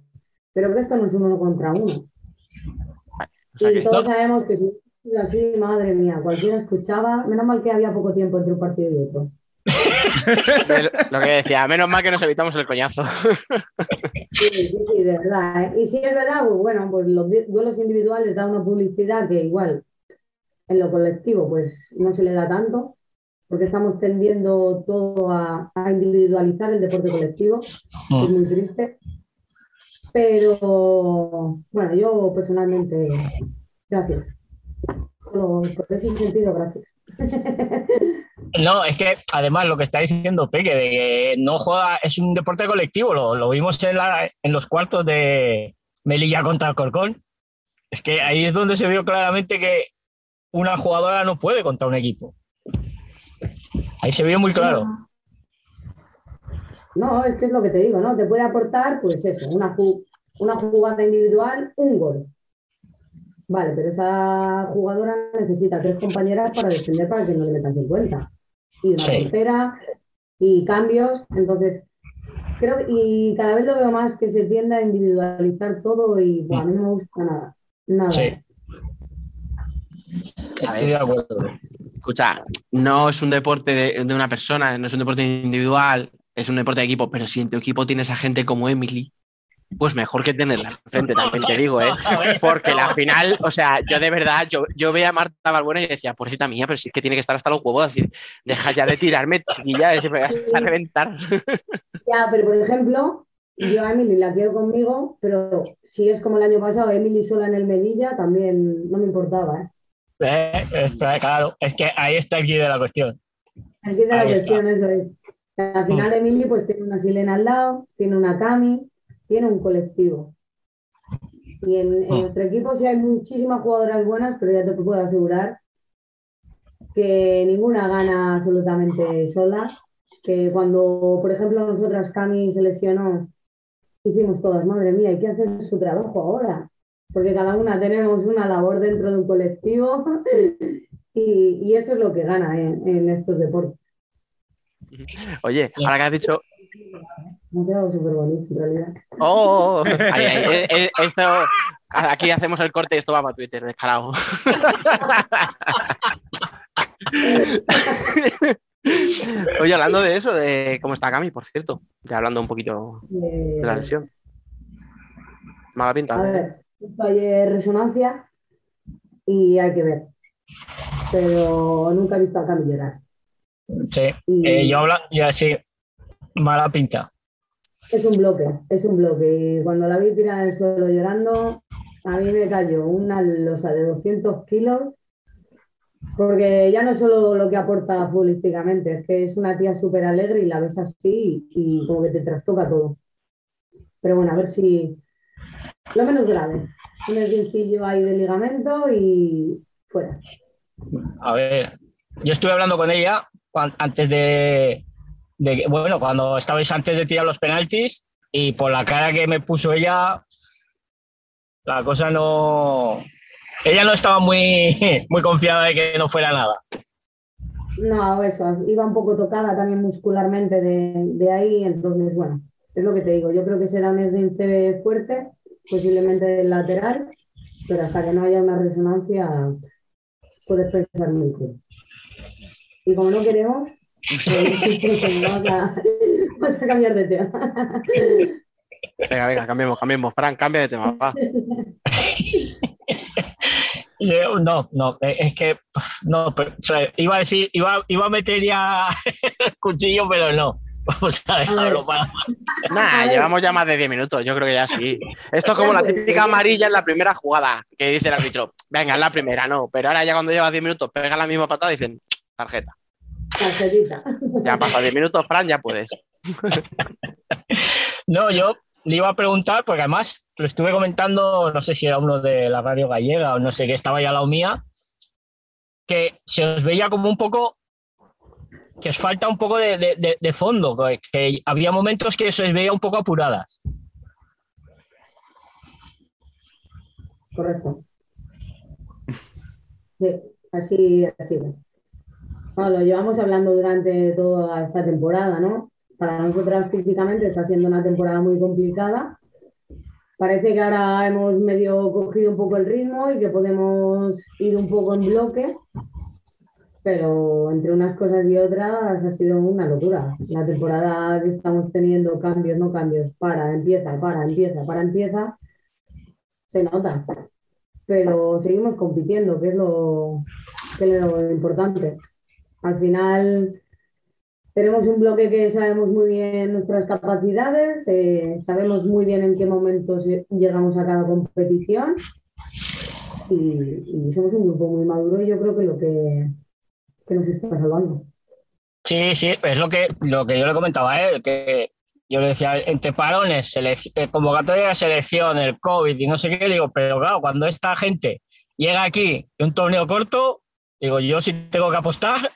Pero que esto no es un uno contra uno. O sea Y que- todos sabemos que si así, madre mía, cualquiera escuchaba. Menos mal que había poco tiempo entre un partido y otro. Lo que decía, menos mal que nos evitamos el coñazo. Sí, sí, sí, de verdad. ¿eh? Y si es verdad, pues bueno, pues los du- duelos individuales da una publicidad que igual en lo colectivo pues no se le da tanto, porque estamos tendiendo todo a, a individualizar el deporte colectivo, es muy triste. Pero bueno, yo personalmente, gracias. Solo por ese sentido, gracias. No, es que además lo que está diciendo Peque, de que no juega, es un deporte colectivo, lo, vimos en, los cuartos de Melilla contra Alcorcón. Es que ahí es donde se vio claramente que una jugadora no puede contra un equipo. Ahí se vio muy claro. No, es que es lo que te digo, ¿no? Te puede aportar, pues eso, una jugada individual, un gol. Vale, pero esa jugadora necesita tres compañeras para defender para que no le metan 50. Y una Sí. portera y cambios. Entonces, creo que, y cada vez lo veo más que se tiende a individualizar todo y buah, a mí no me gusta nada. Nada. Sí. Estoy de acuerdo. Escucha, no es un deporte de, de una persona, no es un deporte individual, es un deporte de equipo, pero si en tu equipo tienes a gente como Emily, pues mejor que tenerla enfrente, también te digo, ¿eh? Porque la final, o sea, yo de verdad, yo, yo veía a Marta Balbuena y decía, pobrecita mía, pero si es que tiene que estar hasta los huevos, así, deja ya de tirarme, chiquilla, ese me vas a reventar. Ya, pero por ejemplo, yo a Emily la quiero conmigo, pero si es como el año pasado, Emily sola en el Melilla, también no me importaba, ¿eh? Eh, espera, claro, es que ahí está el quid de la cuestión. Aquí está la Ahí cuestión, eso es. Al final Emily pues tiene una Silena al lado, tiene una Cami, tiene un colectivo. Y en, en Mm. nuestro equipo sí hay muchísimas jugadoras buenas, pero ya te puedo asegurar que ninguna gana absolutamente sola. Que cuando, por ejemplo, nosotras Cami se lesionó, hicimos todas, madre mía, hay que hacer su trabajo ahora. Porque cada una tenemos una labor dentro de un colectivo y, y eso es lo que gana en, en estos deportes. Oye, ahora que has dicho, Ha quedado súper bonito, en realidad. oh, ay, ay, eh, eh, esto, aquí hacemos el corte y esto va para Twitter, descarado. Oye, hablando de eso, de cómo está Cami, por cierto, ya hablando un poquito Eh, de la lesión. Mala pinta. a ver, justo ayer resonancia y hay que ver. Pero nunca he visto a Cami llorar. Sí. Y Eh, yo habla, ya sí, mala pinta. es un bloque, es un bloque. Y cuando la vi tirar en el suelo llorando, a mí me cayó una losa de 200 kilos Porque ya no es solo lo que aporta futbolísticamente, es que es una tía súper alegre y la ves así y, y como que te trastoca todo. Pero bueno, a ver si lo menos grave. Un esguincillo ahí de ligamento y fuera. A ver, yo estuve hablando con ella antes de, bueno, cuando estabais antes de tirar los penaltis y por la cara que me puso ella, la cosa no... Ella no estaba muy, muy confiada de que no fuera nada. No, eso, iba un poco tocada también muscularmente de, de ahí, entonces, bueno, es lo que te digo, yo creo que será un esguince fuerte, posiblemente del lateral, pero hasta que no haya una resonancia, puedes pensar mucho. Y como no queremos, vamos, a, vamos a cambiar de tema. Venga, venga, cambiemos, cambiemos. Fran, cambia de tema, va. Yo, No, no, eh, es que no, pero, o sea, iba a decir, iba, iba a meter ya el cuchillo, pero no. Vamos a dejarlo para. Nah, llevamos ya más de 10 minutos, yo creo que ya sí. Esto es como la típica amarilla en la primera jugada, que dice el árbitro, venga, es la primera, no, pero ahora ya cuando llevas 10 minutos pega la misma patada y dicen, tarjeta. Ya pasado 10 minutos, Fran, ya puedes. No, yo le iba a preguntar, porque además lo estuve comentando, no sé si era uno de la radio gallega o no sé qué, estaba ya lado mía, que se os veía como un poco, que os falta un poco de, de- de- de fondo, que, que había momentos que se os veía un poco apuradas. Correcto. Sí, así, así. Lo llevamos hablando durante toda esta temporada, ¿no? Para nosotras físicamente está siendo una temporada muy complicada. Parece que ahora hemos medio cogido un poco el ritmo y que podemos ir un poco en bloque, pero entre unas cosas y otras ha sido una locura. La temporada que estamos teniendo, cambios, no cambios, para, empieza, para, empieza, para, empieza, se nota pero seguimos compitiendo, que es lo, que es lo importante. Al final tenemos un bloque que sabemos muy bien nuestras capacidades, eh, sabemos muy bien en qué momentos llegamos a cada competición y, somos un grupo muy maduro y yo creo que lo que, que nos está salvando. Sí, sí, es lo que, lo que yo le comentaba él, que yo le decía, entre parones, eh, convocatoria de selección, el COVID y no sé qué, digo, pero claro, cuando esta gente llega aquí en un torneo corto, digo, yo si tengo que apostar,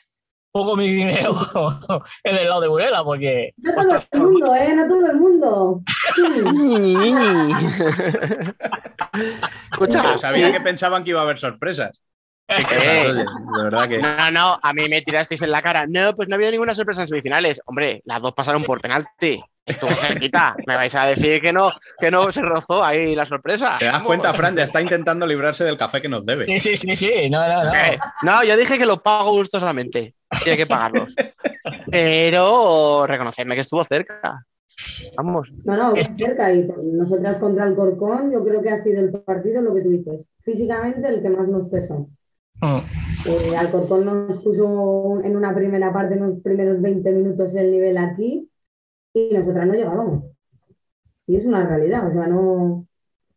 pongo mi dinero en el lado de Burela, porque No todo el mundo, ¿eh? No todo el mundo. Escucha, sabía sí. que pensaban que iba a haber sorpresas. Qué Eh. cosas, oye, de verdad que. No, no, a mí me tirasteis en la cara. No, pues no había ninguna sorpresa en semifinales. Hombre, las dos pasaron por penalti. Estuvo cerquita. Me vais a decir que no, que no se rozó ahí la sorpresa. ¿Te das cuenta, Fran? Ya está intentando librarse del café que nos debe. sí, sí, sí, sí, no, no, no. Eh, No, yo dije que los pago gustosamente. Tiene que pagarlos. Pero reconocerme que estuvo cerca. Vamos. No, no, cerca. Y nosotras contra el Corcón, yo creo que ha sido el partido, lo que tú dices, físicamente el que más nos pesó. Mm. Eh, Alcorcón nos puso en una primera parte, en los primeros 20 minutos, el nivel aquí y nosotras no llegábamos. Y es una realidad, o sea, no.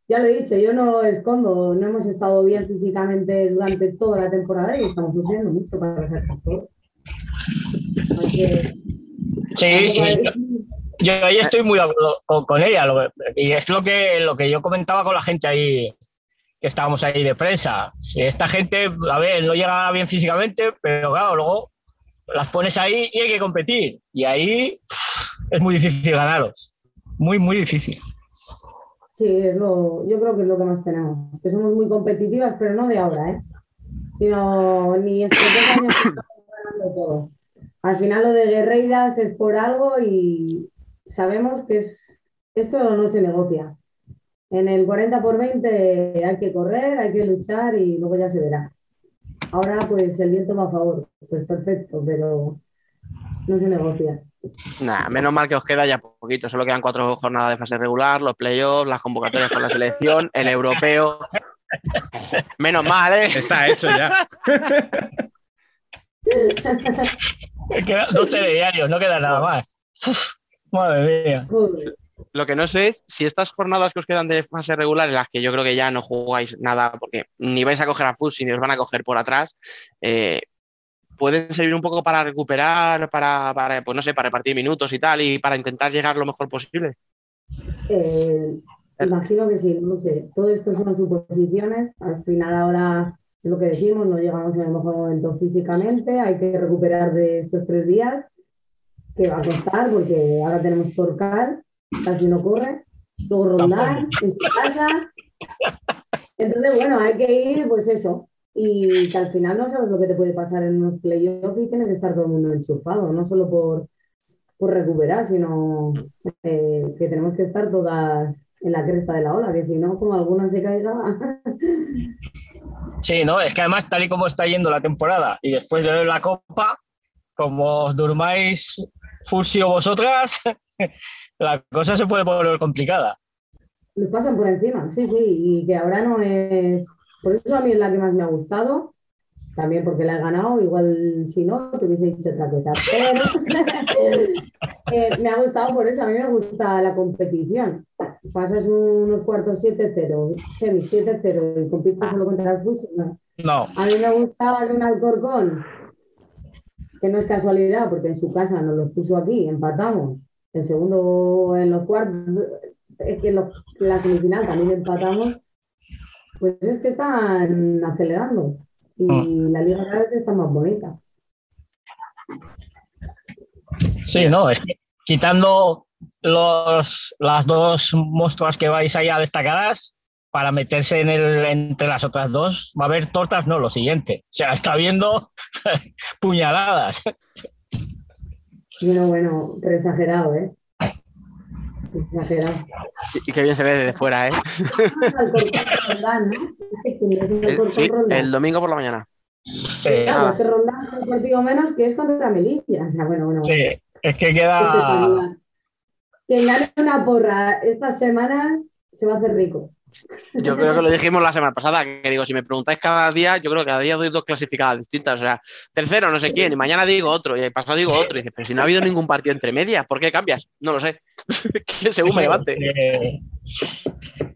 Ya lo he dicho, yo no escondo, no hemos estado bien físicamente durante toda la temporada y estamos sufriendo mucho para sacar todo. Sí, sí. Yo, yo ahí estoy muy de acuerdo con, con ella. lo y es lo que, lo que yo comentaba con la gente ahí, que estábamos ahí de prensa. Si esta gente, a ver, no llega bien físicamente, pero claro, luego las pones ahí y hay que competir. Y ahí es muy difícil ganaros. Muy, muy difícil. Sí, es lo, yo creo que es lo que más tenemos. Que somos muy competitivas, pero no de ahora, ¿eh? Sino ni estos dos años todo. Al final lo de Guerreiras es por algo y sabemos que es, eso no se negocia. En el 40 por 20 hay que correr, hay que luchar y luego ya se verá. Ahora pues el viento va a favor, pues perfecto, pero no se negocia. Nah, menos mal que os queda ya poquito. Solo quedan cuatro jornadas de fase regular, los playoffs, las convocatorias con la selección, el europeo. Menos mal, ¿eh? Está hecho ya. Quedan dos telediarios, no queda nada más. Uf, madre mía. Lo que no sé es si estas jornadas que os quedan de fase regular, en las que yo creo que ya no jugáis nada, porque ni vais a coger a Fusi ni os van a coger por atrás, eh, pueden servir un poco para recuperar, para, para, pues no sé, para repartir minutos y tal, y para intentar llegar lo mejor posible. Eh, imagino que sí, no sé. Todo esto son suposiciones. Al final ahora lo que decimos, no llegamos en el mejor momento físicamente, hay que recuperar de estos tres días, que va a costar porque ahora tenemos Torcal, casi no corre, luego rondar en su casa. Entonces, bueno, hay que ir, pues eso. Y que al final no sabes lo que te puede pasar en unos playoffs y tienes que estar todo el mundo enchufado, no solo por, por recuperar, sino eh, que tenemos que estar todas en la cresta de la ola, que si no, como alguna se caiga. Sí, ¿no? Es que además, tal y como está yendo la temporada y después de ver la copa, como os durmáis Fusi o vosotras, la cosa se puede poner complicada. Nos pasan por encima, sí, sí, y que ahora no es. Por eso a mí es la que más me ha gustado, también porque la he ganado, igual si no, te hubiese dicho otra cosa, pero eh, me ha gustado por eso, a mí me gusta la competición. Pasas unos cuartos 7-0, semi 7-0 y compites solo contra el Fusi, no. No, A mí me gustaba un Alcorcón, que no es casualidad, porque en su casa nos los puso aquí, empatamos. El segundo en los cuartos, es que en los- la semifinal también empatamos. Pues es que están acelerando y la liga cada vez está más bonita. sí, no, es que quitando los, las dos monstruas que vais ahí a destacadas, para meterse en el, entre las otras dos, va a haber tortas, no, lo siguiente. O sea, está viendo puñaladas. Bueno, bueno, pero exagerado, ¿eh? Exagerado. Y, qué bien se ve desde fuera, ¿eh? El sí, domingo por la mañana. Sí, Claro, ah. este Roldán es un partido menos que es contra Melilla. O sea, bueno, bueno. sí, es que queda. Quien gane una porra estas semanas se va a hacer rico. Yo creo que lo dijimos la semana pasada, que digo, si me preguntáis cada día, yo creo que cada día doy dos clasificadas distintas. O sea, tercero, no sé quién, y mañana digo otro, y el pasado digo otro. Y dices, pero si no ha habido ningún partido entre medias, ¿por qué cambias? No lo sé. que según me levante. Eh,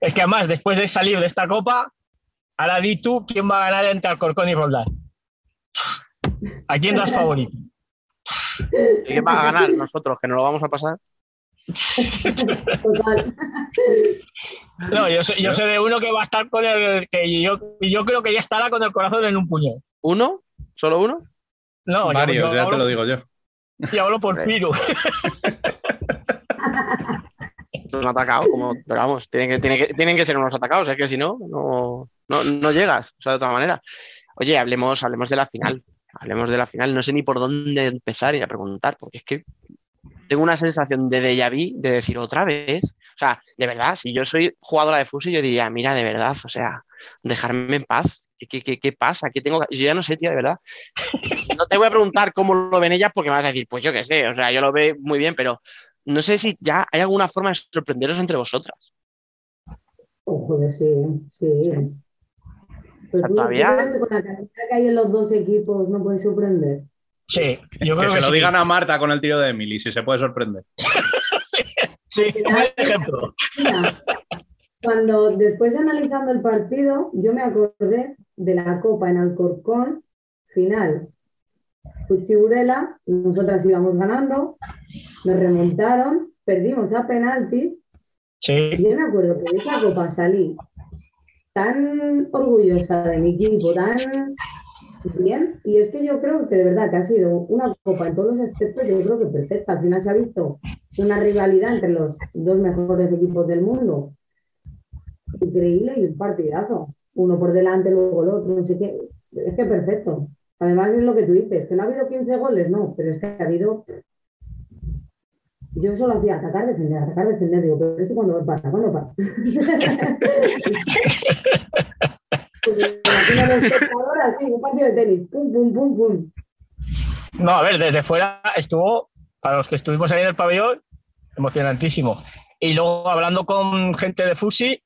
es que además, después de salir de esta copa, ahora di tú quién va a ganar entre Alcorcón y Roldán. ¿A quién das favorito? ¿Y quién va a ganar? Nosotros, que nos lo vamos a pasar. Total. No, yo sé, yo sé de uno que va a estar con el. que yo, yo creo que ya estará con el corazón en un puño. ¿Uno? ¿Solo uno? No, yo- Varios, yo, ya hablo, te lo digo yo. yo hablo por Piru. Nos han atacado, como, pero vamos, tienen que, tienen que, tienen que ser unos atacados, es que si no, no, no, no llegas, o sea, de otra manera. Oye, hablemos, hablemos de la final, hablemos de la final, no sé ni por dónde empezar y a preguntar, porque es que tengo una sensación de déjà vu de decir otra vez, o sea, de verdad, si yo soy jugadora de fusil, yo diría, mira, de verdad, o sea, dejarme en paz. ¿Qué, qué, qué, qué pasa? ¿Qué tengo que- Yo ya no sé, tía, de verdad. No te voy a preguntar cómo lo ven ellas porque me vas a decir, pues yo qué sé, o sea, yo lo veo muy bien, pero no sé si ya hay alguna forma de sorprenderos entre vosotras. Oh, joder, sí, sí. Pues tú, Todavía- ¿tú crees que con la calidad que hay en los dos equipos no puede sorprender? Sí, yo Que creo se que lo sí. digan a Marta con el tiro de Emily, si se puede sorprender. Sí, buen ejemplo. Mira, cuando después analizando el partido, yo me acordé de la Copa en Alcorcón, final. Fuchiburela, nosotras íbamos ganando, nos remontaron, perdimos a penaltis. Sí, Yo me acuerdo que de esa Copa salí tan orgullosa de mi equipo, tan bien. Y es que yo creo que de verdad que ha sido una Copa en todos los aspectos, yo creo que perfecta. Al final se ha visto una rivalidad entre los dos mejores equipos del mundo. Increíble y un partidazo. Uno por delante, luego el otro, no sé qué. Es que perfecto. Además es lo que tú dices, que no ha habido 15 goles, no, pero es que ha habido... Yo solo hacía atacar, defender, atacar, defender. Digo, pero eso cuando para, ¿cuándo para? No, a ver, desde fuera estuvo, para los que estuvimos ahí en el pabellón, emocionantísimo. Y luego hablando con gente de Fusi,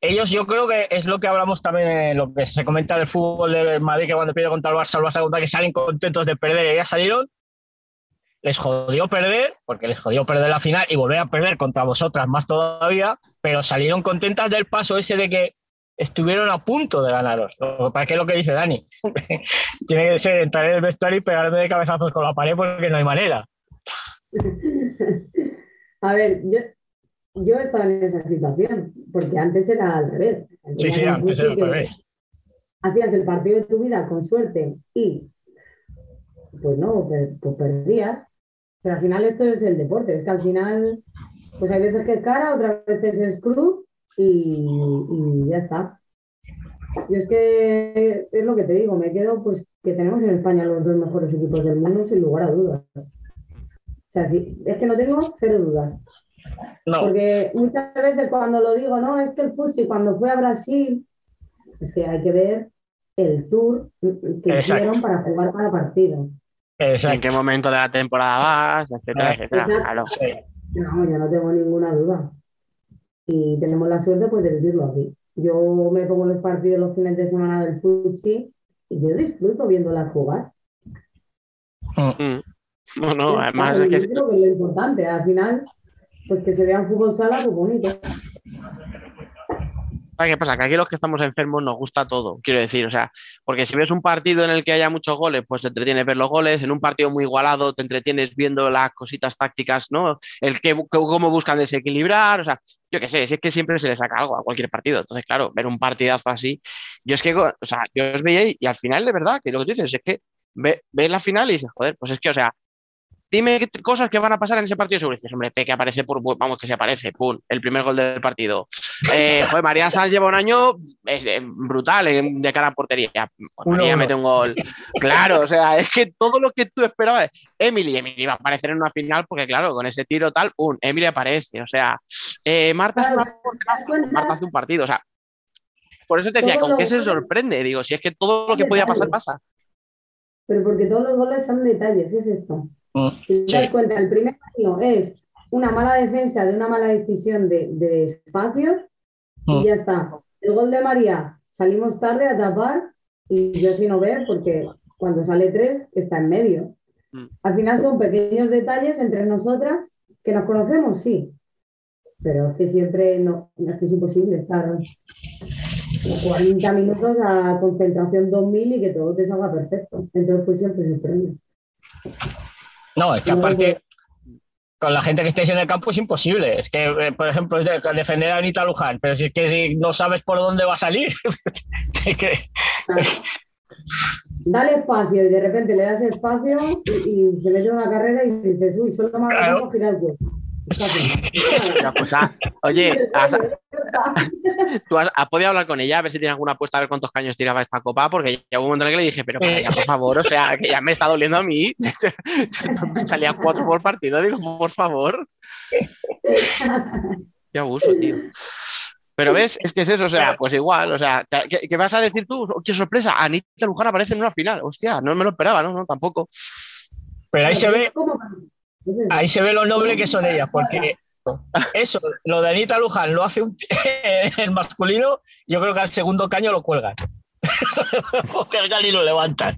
ellos yo creo que es lo que hablamos también, en lo que se comenta del fútbol de Madrid, que cuando pierde contra el Barça, el Barça contra que salen contentos de perder, ellas salieron les jodió perder, porque les jodió perder la final y volver a perder contra vosotras más todavía, pero salieron contentas del paso ese de que estuvieron a punto de ganaros. Que pasa es lo que dice Dani. Tiene que ser entrar en el vestuario y pegarme de cabezazos con la pared porque no hay manera. A ver, yo, yo he estado en esa situación, porque antes era al revés. Sí, sí, antes era al revés. Hacías el partido de tu vida con suerte y, pues no, per- pues perdías. Pero al final esto es el deporte, es que al final, pues hay veces que es cara, otras veces es cruz y, y ya está. Y es que es lo que te digo, me quedo pues que tenemos en España los dos mejores equipos del mundo sin lugar a dudas. O sea, sí, es que no tengo cero dudas. No, Porque muchas veces cuando lo digo, no, es que el Futsi cuando fue a Brasil, es que hay que ver el tour que Exacto. hicieron para jugar cada partido. en exacto. qué momento de la temporada vas, etcétera, etcétera. Claro. No, yo no tengo ninguna duda. Y tenemos la suerte pues, de vivirlo aquí. Yo me pongo los partidos los fines de semana del Futsi y yo disfruto viéndolas jugar. Mm. No, no, además es que yo creo que es lo importante, al final, pues que se vea un fútbol sala, pues bonito. ¿Sabes qué pasa? Que aquí los que estamos enfermos nos gusta todo, quiero decir, o sea, porque si ves un partido en el que haya muchos goles, pues te entretiene ver los goles, en un partido muy igualado te entretienes viendo las cositas tácticas, ¿no? El que, cómo buscan desequilibrar, o sea, yo qué sé, si es que siempre se le saca algo a cualquier partido, entonces claro, ver un partidazo así, yo es que, o sea, yo os veía y al final de verdad, que lo que tú dices es que ve- ves la final y dices, joder, pues es que, o sea, Dime qué cosas que van a pasar en ese partido seguro. Y dices, hombre, Peque aparece por, vamos, que se aparece, pum, el primer gol del partido. Eh, joder, María Sanz lleva un año eh, eh, brutal eh, de cara a portería. Pues María uno. mete un gol. Claro, o sea, es que todo lo que tú esperabas, Emily, Emily va a aparecer en una final porque, claro, con ese tiro tal, pum, Emily aparece. O sea, eh, Marta, es Claro, una ¿te das porteraza, cuenta? Marta hace un partido. O sea, por eso te decía, ¿con qué se sorprende? Digo, si es que todo lo que podía pasar, pasa. Pero porque todos los goles son detalles, es esto. Mm, Si te sí. das cuenta, el primer partido es una mala defensa de una mala decisión de, de espacios Mm. y ya está. El gol de María, salimos tarde a tapar y yo sin no ver porque cuando sale tres está en medio. Mm. Al final son pequeños detalles entre nosotras que nos conocemos, sí, pero es que siempre no, es que es imposible estar 40 minutos a concentración 2000 y que todo te salga perfecto. Entonces, pues siempre sorprende. No, es que aparte, con la gente que estéis en el campo es imposible. Es que, eh, por ejemplo, es de- defender a Anita Luján, pero si es que si no sabes por dónde va a salir, es que- Dale espacio y de repente le das espacio y, y se mete una carrera y dices, uy, solo me ha Claro. girar el cuerpo. Ya, pues, ah, oye, has, ¿Tú has, has podido hablar con ella a ver si tiene alguna apuesta a ver cuántos caños tiraba esta copa? Porque ya hubo un momento en el que le dije, pero para ya, por favor, o sea, que ya me está doliendo a mí. Me salían cuatro por partido, digo, por favor. Qué abuso, tío. Pero ves, es que es eso, o sea, pues igual, o sea, ¿qué, qué vas a decir tú? ¡Oh, ¡Qué sorpresa! Anita Luján aparece en una final. Hostia, no me lo esperaba, ¿no? No, tampoco. pero ahí se ve, ¿Cómo? Ahí se ve lo noble que son ellas, porque eso, lo de Anita Luján lo hace un el masculino, yo creo que al segundo caño lo cuelgan. Cuelgan y lo levantan.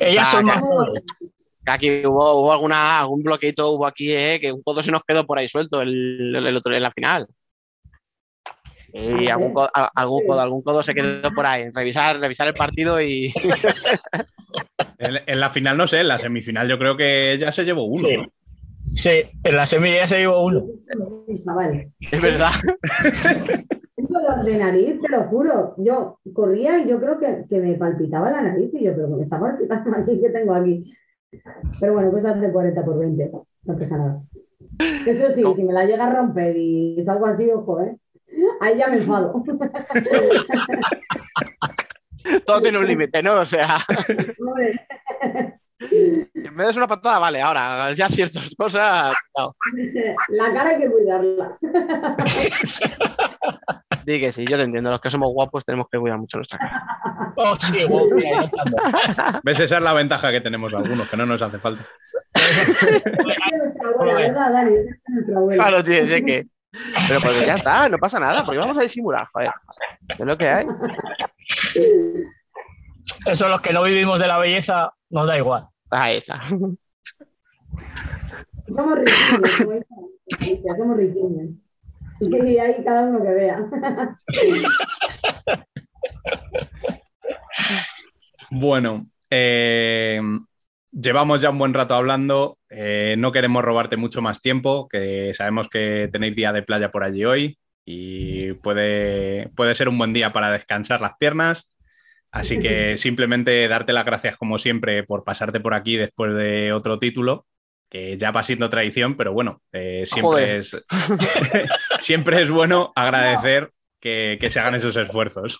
Ellas son más nobles. Aquí hubo, hubo alguna, algún bloqueito, hubo aquí, eh, que un codo se nos quedó por ahí suelto el, el- el otro en la final. Y algún codo, algún codo, algún codo se quedó por ahí. Revisar, revisar el partido y. En, en la final no sé, en la semifinal yo creo que ella se llevó uno. Sí. ¿no? Sí, en la semilla se llevó uno. Es verdad. De nariz, te lo juro. Yo corría y yo creo que, que me palpitaba la nariz y yo, pero me está palpitando aquí, que tengo aquí? Pero bueno, cosas de 40 por 20, no pasa nada. Eso sí, si me la llega a romper y salgo así, ojo, ¿eh? Ahí ya me enfado. Todo tiene un límite, ¿no? O sea, Hombre, en vez de una patada, vale, ahora ya ciertas cosas. no. La cara hay que cuidarla. Di que sí, yo te entiendo. Los que somos guapos tenemos que cuidar mucho nuestra cara. Oh, sí, guau, mira. ¿Ves? Esa es la ventaja que tenemos algunos, que no nos hace falta. Es nuestra abuela, ¿verdad, Dani? Es nuestra abuela. Claro, tío, sé que. Pero pues ya está, no pasa nada, porque vamos a disimular, joder. Es lo que hay. Eso los que no vivimos de la belleza nos da igual. Ahí está. Somos Alicia, somos riquillos. Y ahí cada uno que vea. Bueno, eh, llevamos ya un buen rato hablando. eh, no queremos robarte mucho más tiempo, que sabemos que tenéis día de playa por allí hoy y puede, puede ser un buen día para descansar las piernas. Así que simplemente darte las gracias como siempre por pasarte por aquí después de otro título, que ya va siendo tradición, pero bueno, eh, siempre, es, siempre es bueno agradecer que, que se hagan esos esfuerzos.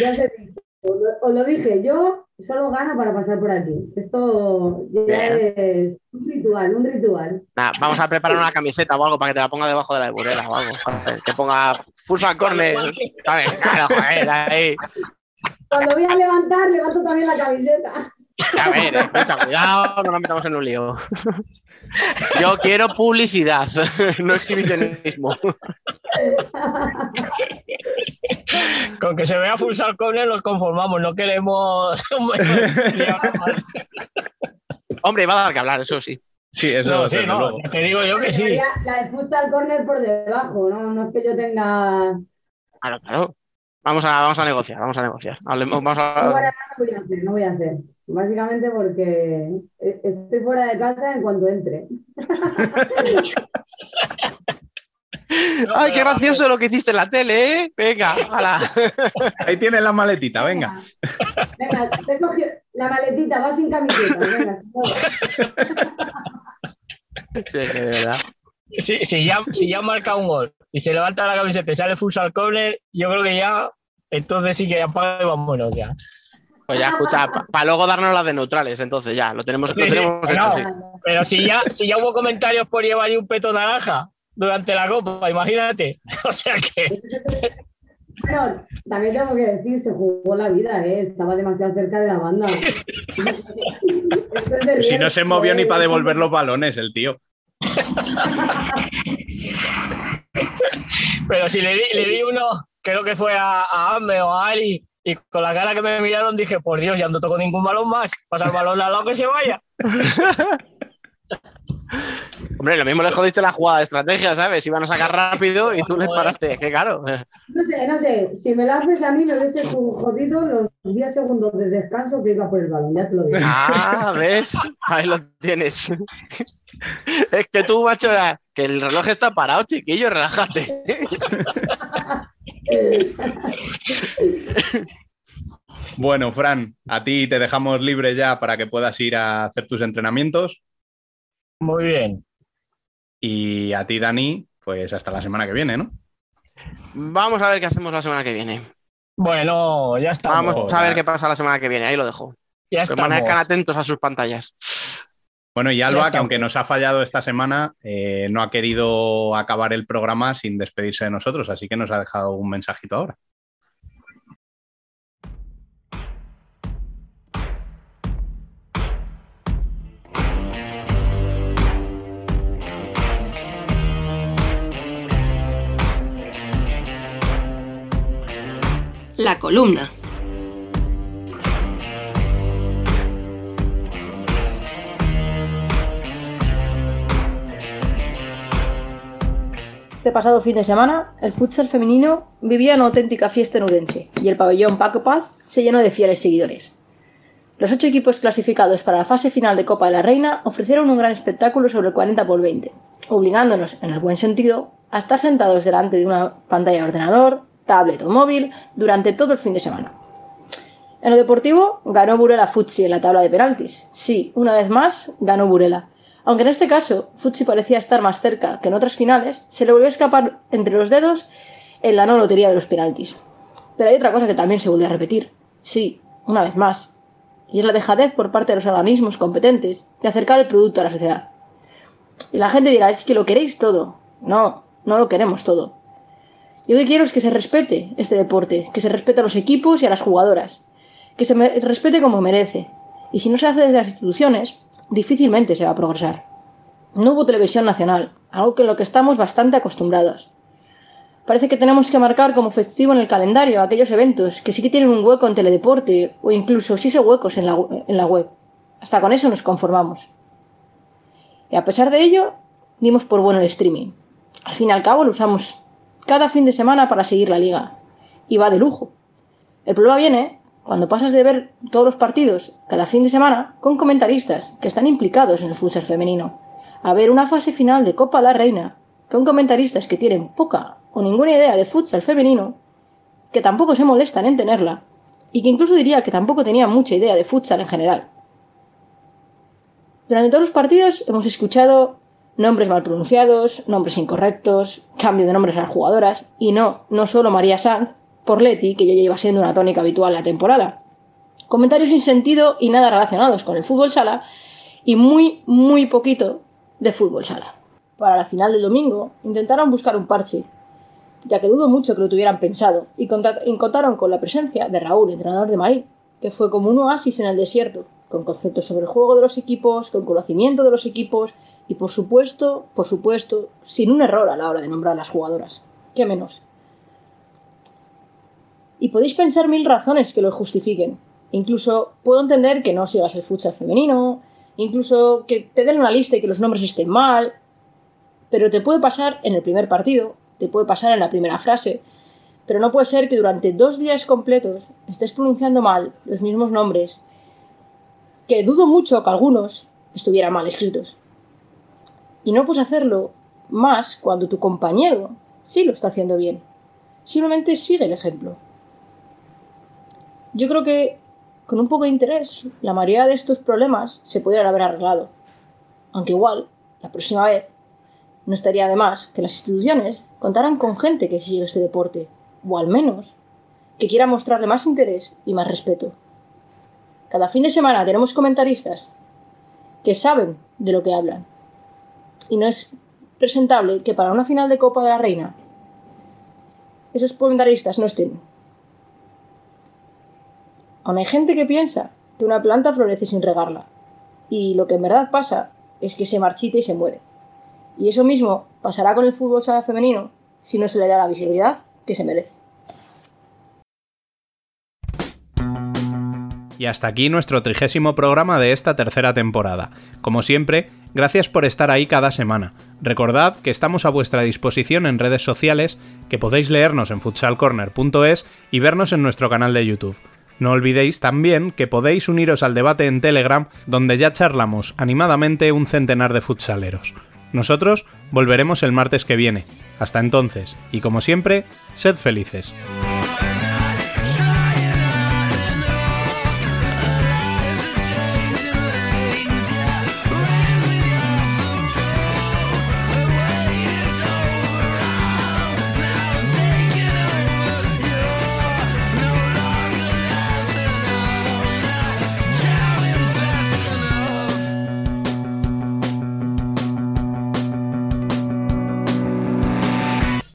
Ya se dice. Os lo, dije, yo solo gano para pasar por aquí. Esto ya Bien. es un ritual, un ritual. Nah, vamos a preparar una camiseta o algo para que te la ponga debajo de la Burela o algo. Que ponga fan corner. ¿sabes? Claro, joder, ahí. Cuando voy a levantar, levanto también la camiseta. A ver, escucha, cuidado, no nos metamos en un lío. Yo quiero publicidad, no exhibicionismo. Con que se vea full Corner nos conformamos, no queremos. Hombre, va a dar que hablar, eso sí. Sí, eso No, sí, no, luego. te digo yo que sí. La, la de futsal corner por debajo, ¿no? No es que yo tenga. Claro, claro. Vamos a, vamos a negociar, vamos a negociar. Hablemos- vamos No, a- para nada no voy a hacer, no voy a hacer. Básicamente porque eh, estoy fuera de casa en cuanto entre. Ay, qué gracioso lo que hiciste en la tele, ¿eh? Venga, hala. Ahí tienes la maletita, venga. Venga, te he cogido la maletita, va sin camiseta. Venga, Sí, de verdad. Si, si ya, si ya marca un gol y se levanta la camiseta y sale futsal corner, yo creo que ya, entonces sí que ya apaga y vámonos ya. Pues ya, escucha, para luego darnos las de neutrales, entonces ya, lo tenemos, Sí, lo sí, tenemos hecho, no. sí. Pero si ya, si ya hubo comentarios por llevar ahí un peto naranja durante la copa, imagínate. O sea que. Bueno, también tengo que decir, se jugó la vida, ¿eh? Estaba demasiado cerca de la banda. Esto es de Si no se movió ni para ¿eh? devolver los balones, el tío. Pero si le di, le di uno, creo que fue a, a Ame o a Ali, y con la cara que me miraron dije, por Dios, ya no toco ningún balón más. Pasa el balón al lado que se vaya. Hombre, lo mismo le jodiste la jugada de estrategia, ¿sabes? Iban a sacar rápido y tú les paraste. Que claro. No sé, no sé, si me lo haces a mí me hubiese jodido los 10 segundos de descanso que iba por el balón, ya te lo digo. Ah, ¿ves? Ahí lo tienes. Es que tú, macho, que el reloj está parado, chiquillo, relájate. Bueno, Fran, a ti te dejamos libre ya para que puedas ir a hacer tus entrenamientos. Muy bien. Y a ti, Dani, pues hasta la semana que viene, ¿no? Vamos a ver qué hacemos la semana que viene. Bueno, ya estamos. Vamos a ver qué pasa la semana que viene. Ahí lo dejo. Ya Permanezcan estamos. atentos a sus pantallas. Bueno, y Alba, que aunque nos ha fallado esta semana, eh, no ha querido acabar el programa sin despedirse de nosotros, así que nos ha dejado un mensajito ahora. La columna. Este pasado fin de semana, el futsal femenino vivía una auténtica fiesta en Urense y el pabellón Paco Paz se llenó de fieles seguidores. Los ocho equipos clasificados para la fase final de Copa de la Reina ofrecieron un gran espectáculo sobre el 40 por 20, obligándonos, en el buen sentido, a estar sentados delante de una pantalla de ordenador, tablet o móvil durante todo el fin de semana. En lo deportivo, ganó Burela Futsi en la tabla de penaltis. Sí, una vez más, ganó Burela. Aunque en este caso, Futsi parecía estar más cerca que en otras finales, se le volvió a escapar entre los dedos en la no lotería de los penaltis. Pero hay otra cosa que también se volvió a repetir. Sí, una vez más. Y es la dejadez por parte de los organismos competentes de acercar el producto a la sociedad. Y la gente dirá, es que lo queréis todo. No, no lo queremos todo. Yo lo que quiero es que se respete este deporte, que se respete a los equipos y a las jugadoras, que se respete como merece. Y si no se hace desde las instituciones, difícilmente se va a progresar. No hubo televisión nacional, algo que en lo que estamos bastante acostumbrados. Parece que tenemos que marcar como festivo en el calendario aquellos eventos que sí que tienen un hueco en teledeporte o incluso sí se huecos en la, en la web. hasta con eso nos conformamos. Y a pesar de ello, dimos por bueno el streaming. Al fin y al cabo lo usamos cada fin de semana para seguir la liga. Y va de lujo. El problema viene cuando pasas de ver todos los partidos cada fin de semana con comentaristas que están implicados en el futsal femenino, a ver una fase final de Copa la Reina con comentaristas que tienen poca o ninguna idea de futsal femenino, que tampoco se molestan en tenerla, y que incluso diría que tampoco tenían mucha idea de futsal en general. Durante todos los partidos hemos escuchado nombres mal pronunciados, nombres incorrectos, cambio de nombres a las jugadoras, y no, no solo María Sanz, por Leti, que ya lleva siendo una tónica habitual la temporada. Comentarios sin sentido y nada relacionados con el fútbol sala, y muy, muy poquito de fútbol sala. Para la final del domingo intentaron buscar un parche, ya que dudo mucho que lo tuvieran pensado, y contaron con la presencia de Raúl, entrenador de Marín, que fue como un oasis en el desierto, con conceptos sobre el juego de los equipos, con conocimiento de los equipos y por supuesto, por supuesto, sin un error a la hora de nombrar a las jugadoras. ¿Qué menos? Y podéis pensar mil razones que lo justifiquen. Incluso puedo entender que no sigas el futsal femenino, incluso que te den una lista y que los nombres estén mal, pero te puede pasar en el primer partido, te puede pasar en la primera frase, pero no puede ser que durante dos días completos estés pronunciando mal los mismos nombres, que dudo mucho que algunos estuvieran mal escritos. Y no puedes hacerlo más cuando tu compañero sí lo está haciendo bien. Simplemente sigue el ejemplo. Yo creo que con un poco de interés la mayoría de estos problemas se podrían haber arreglado. Aunque igual, la próxima vez, no estaría de más que las instituciones contaran con gente que sigue este deporte, o al menos que quiera mostrarle más interés y más respeto. Cada fin de semana tenemos comentaristas que saben de lo que hablan. Y no es presentable que para una final de Copa de la Reina esos comentaristas no estén. Aún hay gente que piensa que una planta florece sin regarla. Y lo que en verdad pasa es que se marchita y se muere. Y eso mismo pasará con el fútbol sala femenino si no se le da la visibilidad que se merece. Y hasta aquí nuestro trigésimo programa de esta tercera temporada. Como siempre, gracias por estar ahí cada semana. Recordad que estamos a vuestra disposición en redes sociales, que podéis leernos en futsalcorner.es y vernos en nuestro canal de YouTube. No olvidéis también que podéis uniros al debate en Telegram, donde ya charlamos animadamente un centenar de futsaleros. Nosotros volveremos el martes que viene. Hasta entonces, y como siempre, sed felices.